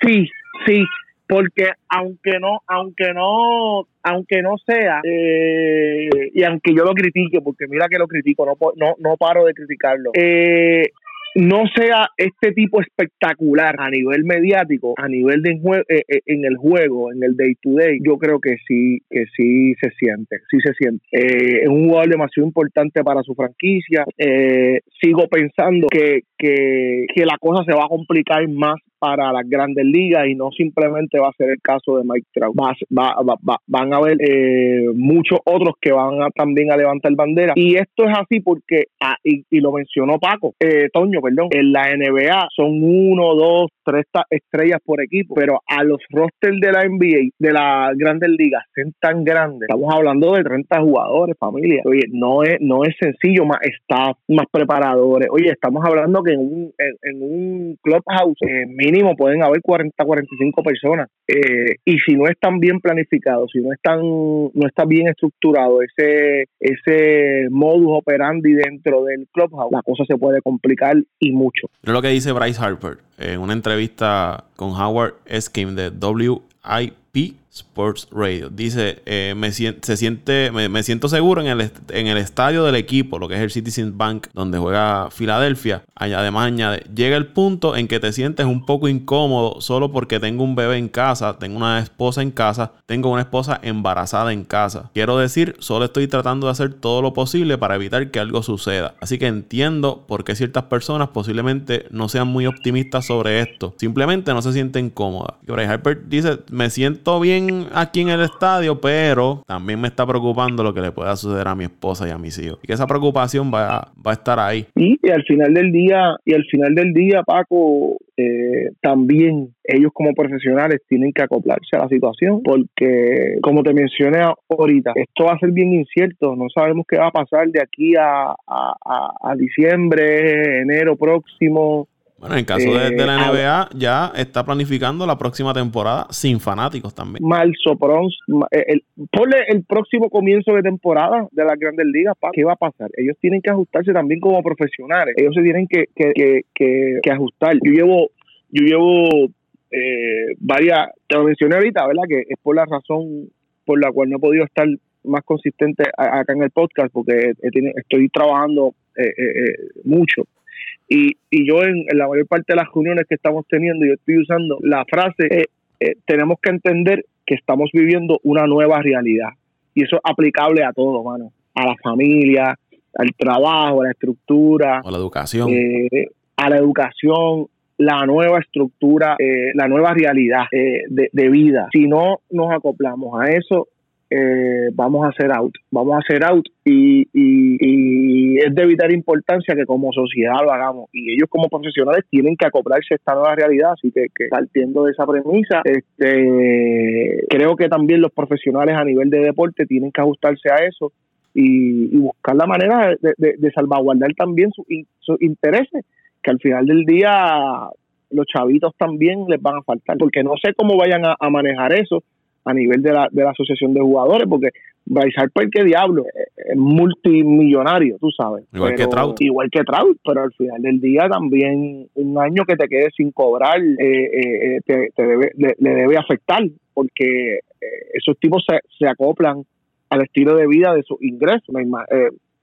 Sí, sí, porque aunque no aunque no aunque no sea y aunque yo lo critique porque mira que lo critico no no, no paro de criticarlo eh, no sea este tipo espectacular a nivel mediático, a nivel de eh, eh, en el juego, en el day to day, yo creo que sí, que sí se siente, sí se siente. Eh, es un jugador demasiado importante para su franquicia. sigo pensando que, que, que la cosa se va a complicar más para las grandes ligas y no simplemente va a ser el caso de Mike Trout. van a haber eh, muchos otros que van a, también a levantar bandera. Y esto es así porque, ah, y, lo mencionó Paco, eh, Toño, perdón, en la NBA son uno, dos, tres estrellas por equipo, pero a los rosters de la NBA, de las grandes ligas, son tan grandes. Estamos hablando de 30 jugadores, familia. Oye, no es, no es sencillo, más staff, más preparadores. Oye, estamos hablando que en un, en, un clubhouse eh, mínimo pueden haber 40, 45 personas. Eh, y si no están bien planificados, si no están, no está bien estructurado ese, ese modus operandi dentro del clubhouse, la cosa se puede complicar y mucho. Es lo que dice Bryce Harper en una entrevista con Howard Eskim de WIP Sports Radio. Dice, eh, me, se siente, me, siento seguro en el, en el estadio del equipo, lo que es el Citizens Bank, donde juega Filadelfia. Además añade, llega el punto en que te sientes un poco incómodo solo porque tengo un bebé en casa, tengo una esposa en casa, tengo una esposa embarazada en casa. Quiero decir, solo estoy tratando de hacer todo lo posible para evitar que algo suceda. Así que entiendo por qué ciertas personas posiblemente no sean muy optimistas sobre esto. Simplemente no se sienten cómodas. Y Harper dice, me siento bien aquí en el estadio, pero también me está preocupando lo que le pueda suceder a mi esposa y a mis hijos. Y que esa preocupación va, va a estar ahí. Y, al final del día, y al final del día, Paco, eh, también ellos como profesionales tienen que acoplarse a la situación porque, como te mencioné ahorita, esto va a ser bien incierto. No sabemos qué va a pasar de aquí a, a diciembre, enero próximo. Bueno, en caso de, la eh, NBA, ya está planificando la próxima temporada sin fanáticos también. Marzo, pronto, eh, el, ponle el próximo comienzo de temporada de las grandes ligas, ¿qué va a pasar? Ellos tienen que ajustarse también como profesionales. Ellos se tienen que, que, que, que ajustar. Yo llevo, yo llevo eh, varias, te lo mencioné ahorita, ¿verdad? Que es por la razón por la cual no he podido estar más consistente acá en el podcast, porque estoy trabajando mucho y, y yo en, la mayor parte de las reuniones que estamos teniendo, yo estoy usando la frase, eh, eh, tenemos que entender que estamos viviendo una nueva realidad. Y eso es aplicable a todo, mano. A la familia, al trabajo, a la estructura. A la educación. Eh, a la educación, la nueva estructura, eh, la nueva realidad de, de, vida. Si no nos acoplamos a eso, eh, vamos a hacer out, vamos a hacer out y, y, es de vital importancia que como sociedad lo hagamos. Y ellos como profesionales tienen que acoplarse a esta nueva realidad, así que, partiendo de esa premisa, este, creo que también los profesionales a nivel de deporte tienen que ajustarse a eso y, buscar la manera de, salvaguardar también sus intereses, que al final del día los chavitos también les van a faltar, porque no sé cómo vayan a manejar eso, a nivel de la, de la asociación de jugadores, porque Bryce Harper, qué diablo, es multimillonario, tú sabes. Igual que Trout. Igual que Trout, pero al final del día también un año que te quede sin cobrar eh, eh, eh, te, debe, le, debe afectar, porque esos tipos se, se acoplan al estilo de vida de sus ingresos. Me,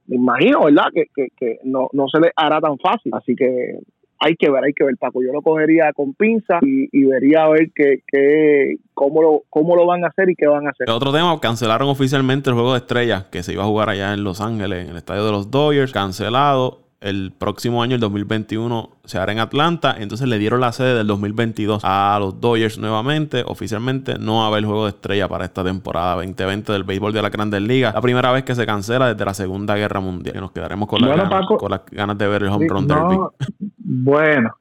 imagino, ¿verdad? Que, que, que no, no se les hará tan fácil. Así que hay que ver, hay que ver, Paco. Yo lo cogería con pinza y, vería a ver qué, qué, cómo, lo, cómo lo van a hacer y qué van a hacer. Otro tema, cancelaron oficialmente el juego de estrellas que se iba a jugar allá en Los Ángeles, en el estadio de los Dodgers, cancelado el próximo año, el 2021, se hará en Atlanta. Entonces le dieron la sede del 2022 a los Dodgers nuevamente. Oficialmente no va a haber juego de estrella para esta temporada 2020 del béisbol de la Grandes Ligas. La primera vez que se cancela desde la Segunda Guerra Mundial. Y nos quedaremos con, las, ganas, de ver el home run derby. Bueno,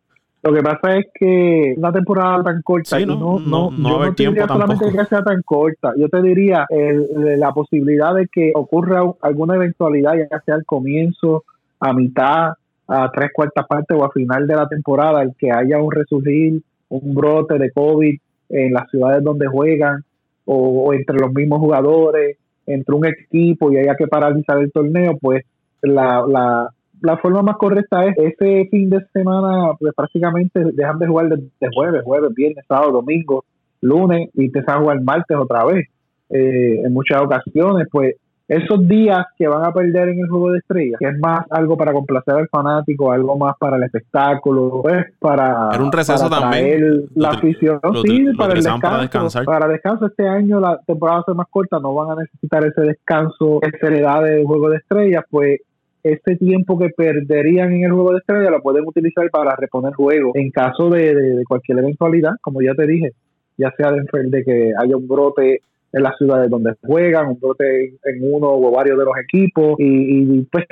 lo que pasa es que una temporada tan corta, no, no, no, yo no tiempo solamente que sea tan corta, yo te diría la posibilidad de que ocurra alguna eventualidad, ya sea al comienzo a mitad, a tres cuartas partes o a final de la temporada, el que haya un resurgir, un brote de COVID en las ciudades donde juegan o, entre los mismos jugadores, entre un equipo y haya que paralizar el torneo, pues la, la, la forma más correcta es ese fin de semana, pues prácticamente dejan de jugar de, jueves, jueves, viernes, sábado, domingo, lunes y te a jugar martes otra vez. Eh, en muchas ocasiones, pues esos días que van a perder en el juego de estrellas, que es más algo para complacer al fanático, algo más para el espectáculo, pues para, Era un receso también. la afición, sí, para el descanso, para descansar. Para descanso este año la temporada va a ser más corta, no van a necesitar ese descanso, esa heredad del juego de estrellas, pues ese tiempo que perderían en el juego de estrellas lo pueden utilizar para reponer juego en caso de, cualquier eventualidad, como ya te dije, ya sea de, de que haya un brote en las ciudades donde juegan, un brote en, uno o varios de los equipos y, pues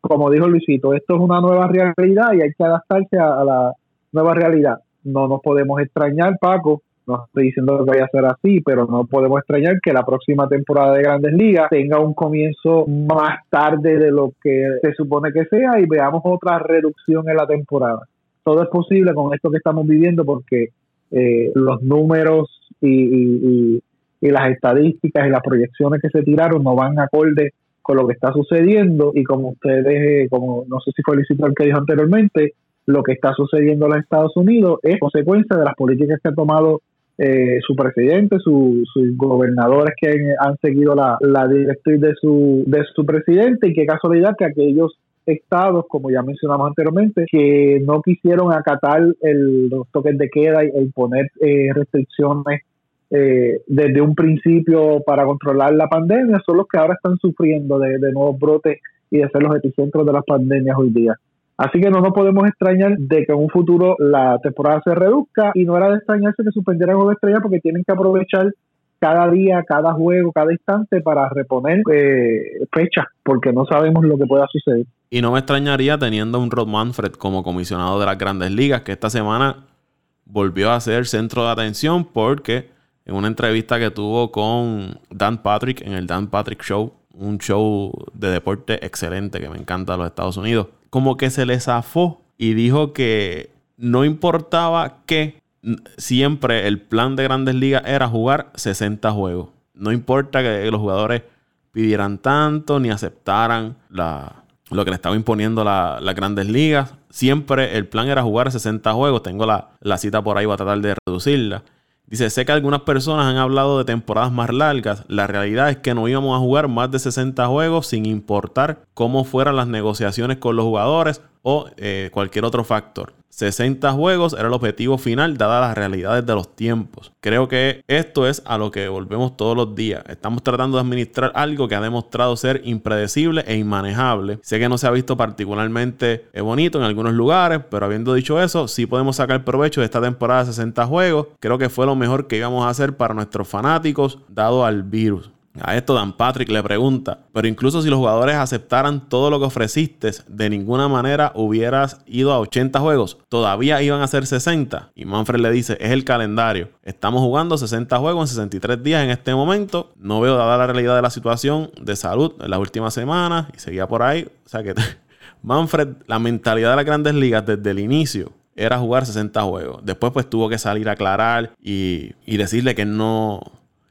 como dijo Luisito, esto es una nueva realidad y hay que adaptarse a, la nueva realidad. No nos podemos extrañar, Paco, no estoy diciendo que vaya a ser así, pero no podemos extrañar que la próxima temporada de Grandes Ligas tenga un comienzo más tarde de lo que se supone que sea y veamos otra reducción en la temporada. Todo es posible con esto que estamos viviendo porque eh, los números y, y las estadísticas y las proyecciones que se tiraron no van acorde con lo que está sucediendo y como ustedes, como no sé si fue el que dijo anteriormente, lo que está sucediendo en los Estados Unidos es consecuencia de las políticas que ha tomado eh, su presidente, sus gobernadores que han, seguido la, la directriz de su, de su presidente y qué casualidad que aquellos estados, como ya mencionamos anteriormente, que no quisieron acatar el, los toques de queda e imponer eh, restricciones eh, desde un principio para controlar la pandemia son los que ahora están sufriendo de, nuevos brotes y de ser los epicentros de las pandemias hoy día. Así que no nos podemos extrañar de que en un futuro la temporada se reduzca y no era de extrañarse que suspendieran Juego Estrella porque tienen que aprovechar cada día, cada juego, cada instante para reponer eh, fechas porque no sabemos lo que pueda suceder. Y no me extrañaría teniendo a un Rod Manfred como comisionado de las grandes ligas que esta semana volvió a ser centro de atención porque en una entrevista que tuvo con Dan Patrick en el Dan Patrick Show, un show de deporte excelente que me encanta de los Estados Unidos, como que se le zafó y dijo que no importaba que siempre el plan de grandes ligas era jugar 60 juegos. No importa que los jugadores pidieran tanto ni aceptaran la, lo que le estaba imponiendo las grandes ligas. Siempre el plan era jugar 60 juegos. Tengo la, la cita por ahí, voy a tratar de reducirla. Dice, sé que algunas personas han hablado de temporadas más largas. La realidad es que no íbamos a jugar más de 60 juegos sin importar cómo fueran las negociaciones con los jugadores o eh, cualquier otro factor. 60 juegos era el objetivo final dadas las realidades de los tiempos. Creo que esto es a lo que volvemos todos los días. Estamos tratando de administrar algo que ha demostrado ser impredecible e inmanejable. Sé que no se ha visto particularmente eh, bonito en algunos lugares, pero habiendo dicho eso, sí podemos sacar provecho de esta temporada de 60 juegos. Creo que fue lo mejor que íbamos a hacer para nuestros fanáticos dado al virus. A esto Dan Patrick le pregunta, pero incluso si los jugadores aceptaran todo lo que ofreciste, de ninguna manera hubieras ido a 80 juegos, todavía iban a ser 60. Y Manfred le dice, es el calendario. Estamos jugando 60 juegos en 63 días en este momento. No veo dada la realidad de la situación de salud en las últimas semanas y seguía por ahí. O sea que Manfred, la mentalidad de las grandes ligas desde el inicio era jugar 60 juegos. Después pues tuvo que salir a aclarar y, y decirle que no,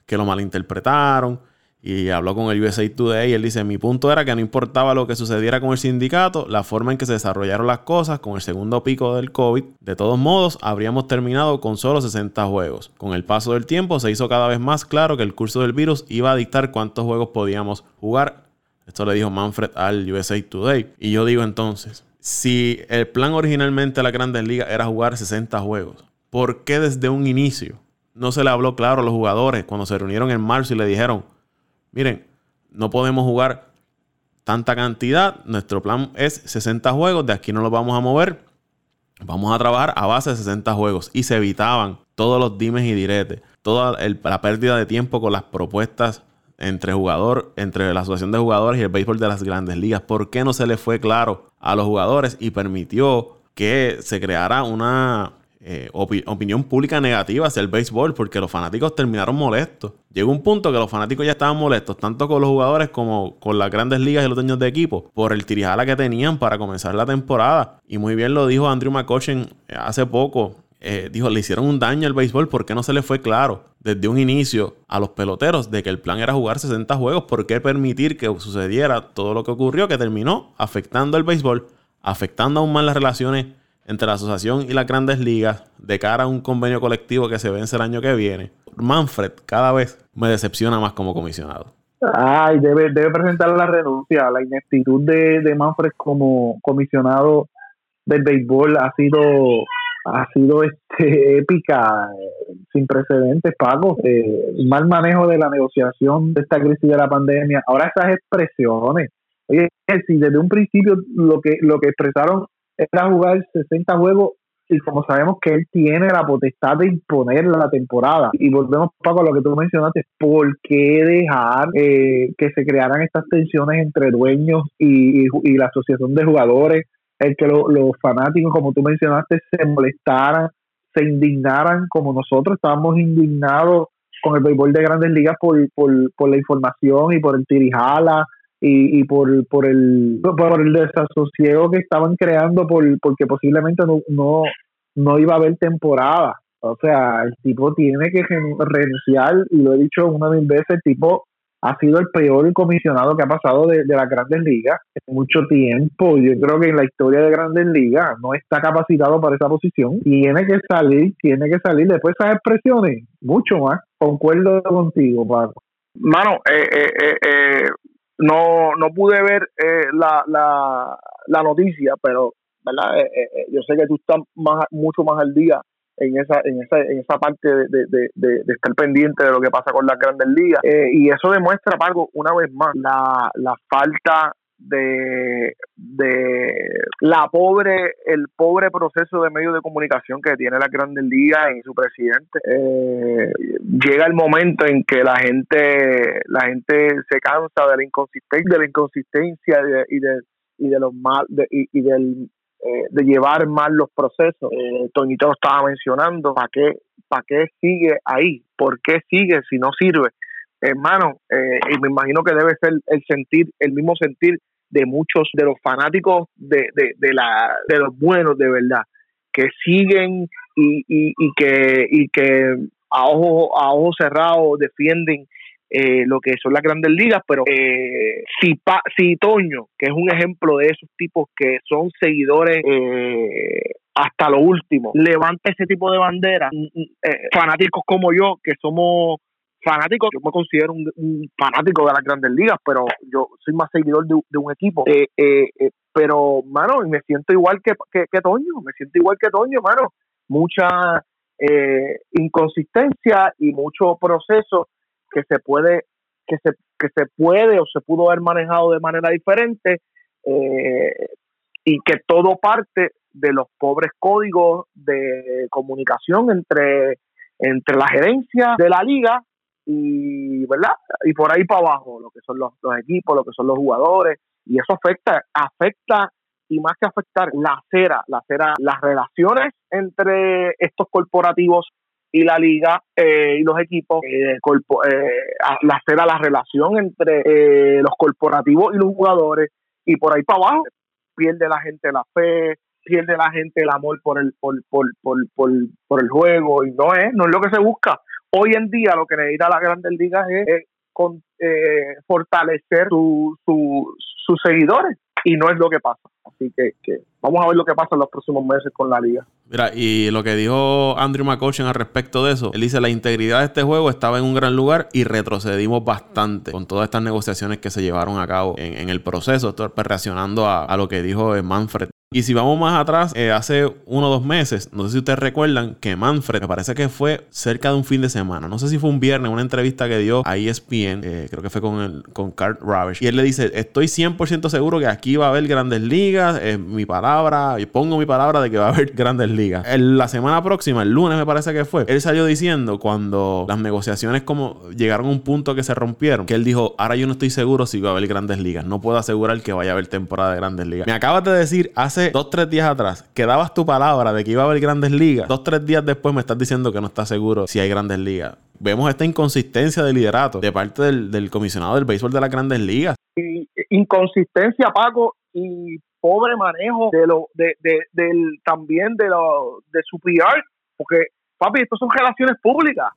que lo malinterpretaron y habló con el USA Today y él dice, mi punto era que no importaba lo que sucediera con el sindicato, la forma en que se desarrollaron las cosas con el segundo pico del COVID, de todos modos habríamos terminado con solo 60 juegos. Con el paso del tiempo se hizo cada vez más claro que el curso del virus iba a dictar cuántos juegos podíamos jugar. Esto le dijo Manfred al USA Today. Y yo digo entonces, si el plan originalmente de la Grandes Ligas era jugar 60 juegos, ¿por qué desde un inicio no se le habló claro a los jugadores cuando se reunieron en marzo y le dijeron, miren, no podemos jugar tanta cantidad. Nuestro plan es 60 juegos, de aquí no los vamos a mover. Vamos a trabajar a base de 60 juegos. Y se evitaban todos los dimes y diretes, toda la pérdida de tiempo con las propuestas entre jugador, entre la asociación de jugadores y el béisbol de las grandes ligas. ¿Por qué no se le fue claro a los jugadores y permitió que se creara una eh, opinión pública negativa hacia el béisbol porque los fanáticos terminaron molestos. Llegó un punto que los fanáticos ya estaban molestos, tanto con los jugadores como con las grandes ligas y los dueños de equipo, por el tirijala que tenían para comenzar la temporada. Y muy bien lo dijo Andrew McCutcheon eh, hace poco. Eh, dijo, le hicieron un daño al béisbol porque no se le fue claro desde un inicio a los peloteros de que el plan era jugar 60 juegos. ¿Por qué permitir que sucediera todo lo que ocurrió que terminó afectando al béisbol, afectando aún más las relaciones entre la asociación y las grandes ligas de cara a un convenio colectivo que se vence el año que viene, Manfred cada vez me decepciona más como comisionado. Ay, debe, debe presentar la renuncia. La ineptitud de, Manfred como comisionado del béisbol ha sido ha sido este épica, sin precedentes, Paco. Eh, mal manejo de la negociación de esta crisis de la pandemia. Ahora esas expresiones. Oye, si desde un principio lo que lo que expresaron era jugar 60 juegos y como sabemos que él tiene la potestad de imponer la temporada. Y volvemos, Paco, a lo que tú mencionaste, ¿por qué dejar eh, que se crearan estas tensiones entre dueños y, la asociación de jugadores? El que los fanáticos, como tú mencionaste, se molestaran, se indignaran como nosotros estábamos indignados con el béisbol de grandes ligas por, por, por la información y por el tirijala y, y por, por, el, por el desasosiego que estaban creando por, porque posiblemente no, no, no iba a haber temporada. O sea, el tipo tiene que renunciar y lo he dicho una mil veces, el tipo ha sido el peor comisionado que ha pasado de, de las grandes ligas en mucho tiempo. Yo creo que en la historia de grandes ligas no está capacitado para esa posición. Tiene que salir, tiene que salir. Después esas expresiones, mucho más. Concuerdo contigo, Paco. Mano, eh, eh, eh, eh no, no pude ver eh, la, la, la noticia, pero ¿verdad? Eh, eh, yo sé que tú estás más, mucho más al día en esa, en esa, en esa parte de, de, de, estar pendiente de lo que pasa con las grandes ligas. y eso demuestra, Paco, una vez más, la, la falta de, de la pobre, el pobre proceso de medios de comunicación que tiene la Grandes Ligas y su presidente. Eh, llega el momento en que la gente, la gente se cansa de la inconsistencia, de la inconsistencia y de, y de los mal, de, y, del eh, de llevar mal los procesos. Eh, Toñito lo estaba mencionando, ¿para qué, ¿para qué sigue ahí? ¿Por qué sigue si no sirve? Hermano, eh, y me imagino que debe ser el sentir, el mismo sentir de muchos de los fanáticos de, de, la, de los buenos de verdad, que siguen y, y, que, y que a ojos a ojo cerrados defienden eh, lo que son las grandes ligas, pero eh, si, pa, si Toño, que es un ejemplo de esos tipos que son seguidores hasta lo último, levanta ese tipo de bandera, mm, mm, fanáticos como yo, que somos fanático, yo me considero un, fanático de las grandes ligas, pero yo soy más seguidor de, un equipo. Eh, eh, eh, pero, mano, me siento igual que, que, Toño, me siento igual que Toño, mano. Mucha inconsistencia y mucho proceso que se puede que se que se puede o se pudo haber manejado de manera diferente y que todo parte de los pobres códigos de comunicación entre entre la gerencia de la liga y verdad y por ahí para abajo lo que son los, equipos lo que son los jugadores y eso afecta afecta y más que afectar la cera la cera las relaciones entre estos corporativos y la liga eh, y los equipos eh, eh la cera la relación entre eh, los corporativos y los jugadores y por ahí para abajo pierde la gente la fe pierde la gente el amor por el por, por, por, por, por el juego y no es no es lo que se busca hoy en día lo que necesita la Grandes Ligas es, con, eh, fortalecer su, sus seguidores y no es lo que pasa. Así que, vamos a ver lo que pasa en los próximos meses con la liga. Mira, y lo que dijo Andrew McCutcheon al respecto de eso, él dice, la integridad de este juego estaba en un gran lugar y retrocedimos bastante con todas estas negociaciones que se llevaron a cabo en, el proceso, pues, reaccionando a, lo que dijo Manfred y si vamos más atrás, eh, hace uno o dos meses, no sé si ustedes recuerdan que Manfred, me parece que fue cerca de un fin de semana, no sé si fue un viernes, una entrevista que dio a ESPN, eh, creo que fue con, el, con Carl Ravish, y él le dice, estoy 100% seguro que aquí va a haber grandes ligas, es mi palabra, y pongo mi palabra de que va a haber grandes ligas. la semana próxima, el lunes me parece que fue, él salió diciendo cuando las negociaciones como llegaron a un punto que se rompieron, que él dijo, ahora yo no estoy seguro si va a haber grandes ligas, no puedo asegurar que vaya a haber temporada de grandes ligas. Me acabas de decir hace dos, tres días atrás que dabas tu palabra de que iba a haber grandes ligas, dos, tres días después me estás diciendo que no estás seguro si hay grandes ligas. Vemos esta inconsistencia de liderato de parte del, comisionado del béisbol de las grandes ligas. inconsistencia, Paco, y pobre manejo de lo, de, del, también de, lo, de su PR, porque, papi, esto son relaciones públicas.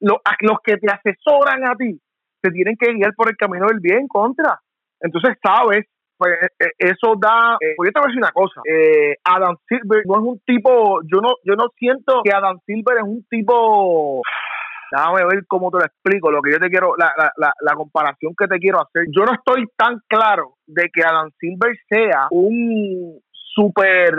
los, los que te asesoran a ti te tienen que guiar por el camino del bien contra. Entonces sabes pues eh, eh, eso da, eh, pues yo te voy a decir una cosa, eh, Adam Silver no es un tipo, yo no, yo no siento que Adam Silver es un tipo, déjame ver cómo te lo explico, lo que yo te quiero, la, la, la, comparación que te quiero hacer, yo no estoy tan claro de que Adam Silver sea un super,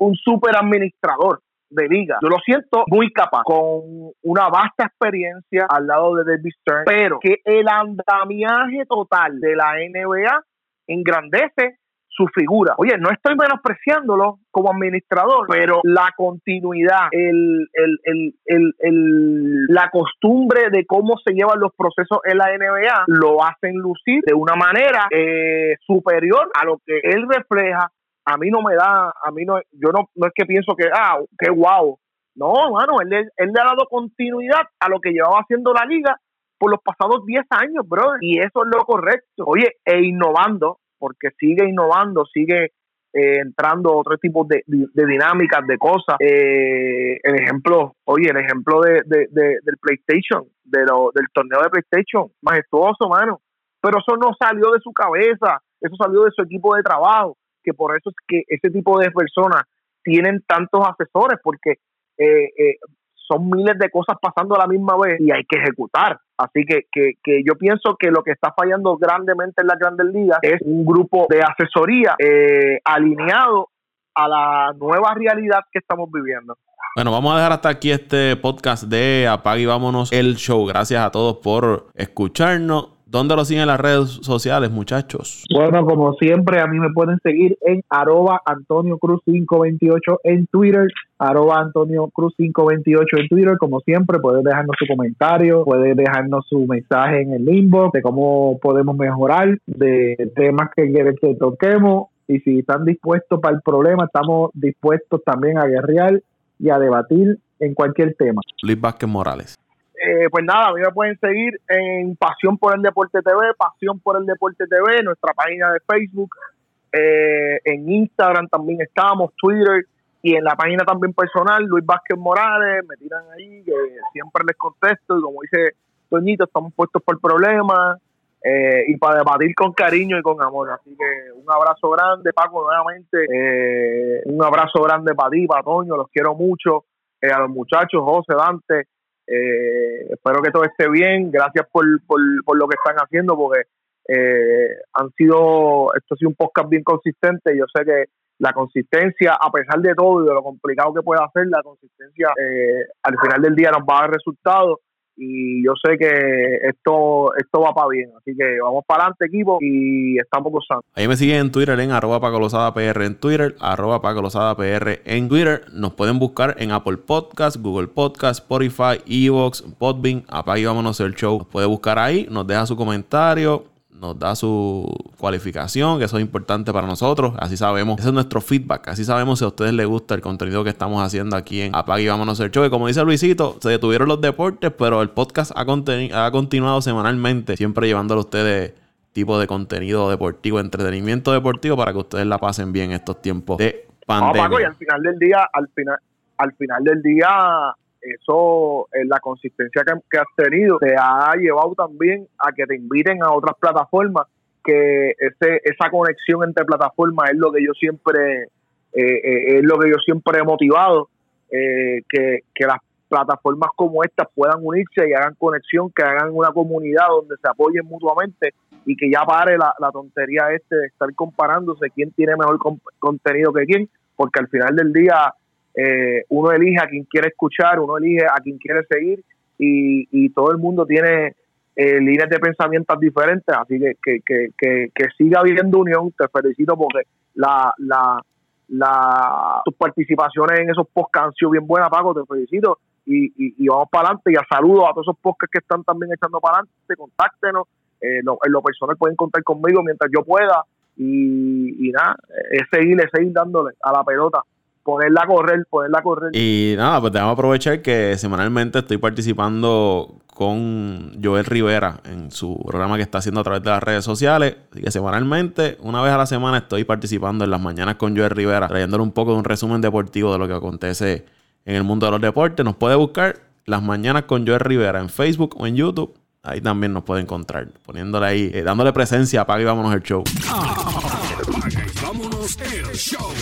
un super administrador de liga. Yo lo siento muy capaz, con una vasta experiencia al lado de David Stern, pero que el andamiaje total de la NBA engrandece su figura. Oye, no estoy menospreciándolo como administrador, pero la continuidad, el, el, el, la costumbre de cómo se llevan los procesos en la NBA lo hacen lucir de una manera eh, superior a lo que él refleja a mí no me da, a mí no, yo no, no es que pienso que, ah, qué guau. No, mano, él, él le ha dado continuidad a lo que llevaba haciendo la liga por los pasados 10 años, bro, y eso es lo correcto. Oye, e innovando, porque sigue innovando, sigue eh, entrando otro tipo de, de, dinámicas, de cosas. Eh, el ejemplo, oye, el ejemplo de, del PlayStation, de lo, del torneo de PlayStation, majestuoso, mano. Pero eso no salió de su cabeza, eso salió de su equipo de trabajo que por eso es que ese tipo de personas tienen tantos asesores, porque eh, eh, son miles de cosas pasando a la misma vez y hay que ejecutar. Así que, que, que, yo pienso que lo que está fallando grandemente en las grandes ligas es un grupo de asesoría eh, alineado a la nueva realidad que estamos viviendo. Bueno, vamos a dejar hasta aquí este podcast de Apague y Vámonos el Show. Gracias a todos por escucharnos. ¿Dónde lo siguen las redes sociales, muchachos? Bueno, como siempre, a mí me pueden seguir en arroba Antonio Cruz 528 en Twitter, arroba Antonio Cruz 528 en Twitter. Como siempre, pueden dejarnos su comentario, pueden dejarnos su mensaje en el inbox de cómo podemos mejorar, de temas que quieren que toquemos. Y si están dispuestos para el problema, estamos dispuestos también a guerrear y a debatir en cualquier tema. Luis Vázquez Morales. Eh, pues nada, a mí me pueden seguir en Pasión por el Deporte TV, Pasión por el Deporte TV, nuestra página de Facebook, eh, en Instagram también estamos, Twitter y en la página también personal, Luis Vázquez Morales, me tiran ahí, que siempre les contesto y como dice Toñito, estamos puestos por problemas eh, y para debatir con cariño y con amor. Así que un abrazo grande, Paco, nuevamente, un abrazo grande para ti, para Toño, los quiero mucho eh, a los muchachos, José, Dante. Eh, espero que todo esté bien. Gracias por, por, lo que están haciendo, porque eh, han sido, esto ha sido un podcast bien consistente. Yo sé que la consistencia, a pesar de todo y de lo complicado que pueda hacer, la consistencia al final del día nos va a dar resultados y yo sé que esto esto va para bien. Así que vamos para adelante, equipo, y estamos gozando. Ahí me siguen en Twitter en arroba PR en Twitter, arroba PR en Twitter. Nos pueden buscar en Apple Podcast, Google Podcast, Spotify, Evox, Podbean. Apaga y vámonos el show. Puede buscar ahí, nos deja su comentario nos da su cualificación, que eso es importante para nosotros. Así sabemos, ese es nuestro feedback. Así sabemos si a ustedes les gusta el contenido que estamos haciendo aquí en Apague y Vámonos el Show. como dice Luisito, se detuvieron los deportes, pero el podcast ha, ha continuado semanalmente, siempre llevándole a ustedes tipo de contenido deportivo, entretenimiento deportivo para que ustedes la pasen bien estos tiempos de pandemia. y al final del día, al final, al final del día, eso, eh, la consistencia que, has tenido, te ha llevado también a que te inviten a otras plataformas, que ese, esa conexión entre plataformas es lo que yo siempre, eh, eh, es lo que yo siempre he motivado, que, que las plataformas como estas puedan unirse y hagan conexión, que hagan una comunidad donde se apoyen mutuamente y que ya pare la, tontería este de estar comparándose quién tiene mejor contenido que quién, porque al final del día eh, uno elige a quien quiere escuchar, uno elige a quien quiere seguir y, y todo el mundo tiene eh, líneas de pensamientos diferentes, así que que, que, que, siga habiendo unión, te felicito porque la, la, la, tus participaciones en esos podcasts han sido bien buenas, Paco, te felicito. Y, y, vamos para adelante. Y a saludos a todos esos podcasts que están también echando para adelante, contáctenos, eh, en lo personal pueden contar conmigo mientras yo pueda. Y, y nada, es seguir, es seguir dándole a la pelota ponerla a correr, ponerla a correr. Y nada, pues a aprovechar que semanalmente estoy participando con Joel Rivera en su programa que está haciendo a través de las redes sociales. Así que semanalmente, una vez a la semana, estoy participando en las mañanas con Joel Rivera, trayéndole un poco de un resumen deportivo de lo que acontece en el mundo de los deportes. Nos puede buscar las mañanas con Joel Rivera en Facebook o en YouTube. Ahí también nos puede encontrar, poniéndole ahí, eh, dándole presencia, apaga y vámonos el show. vámonos el show.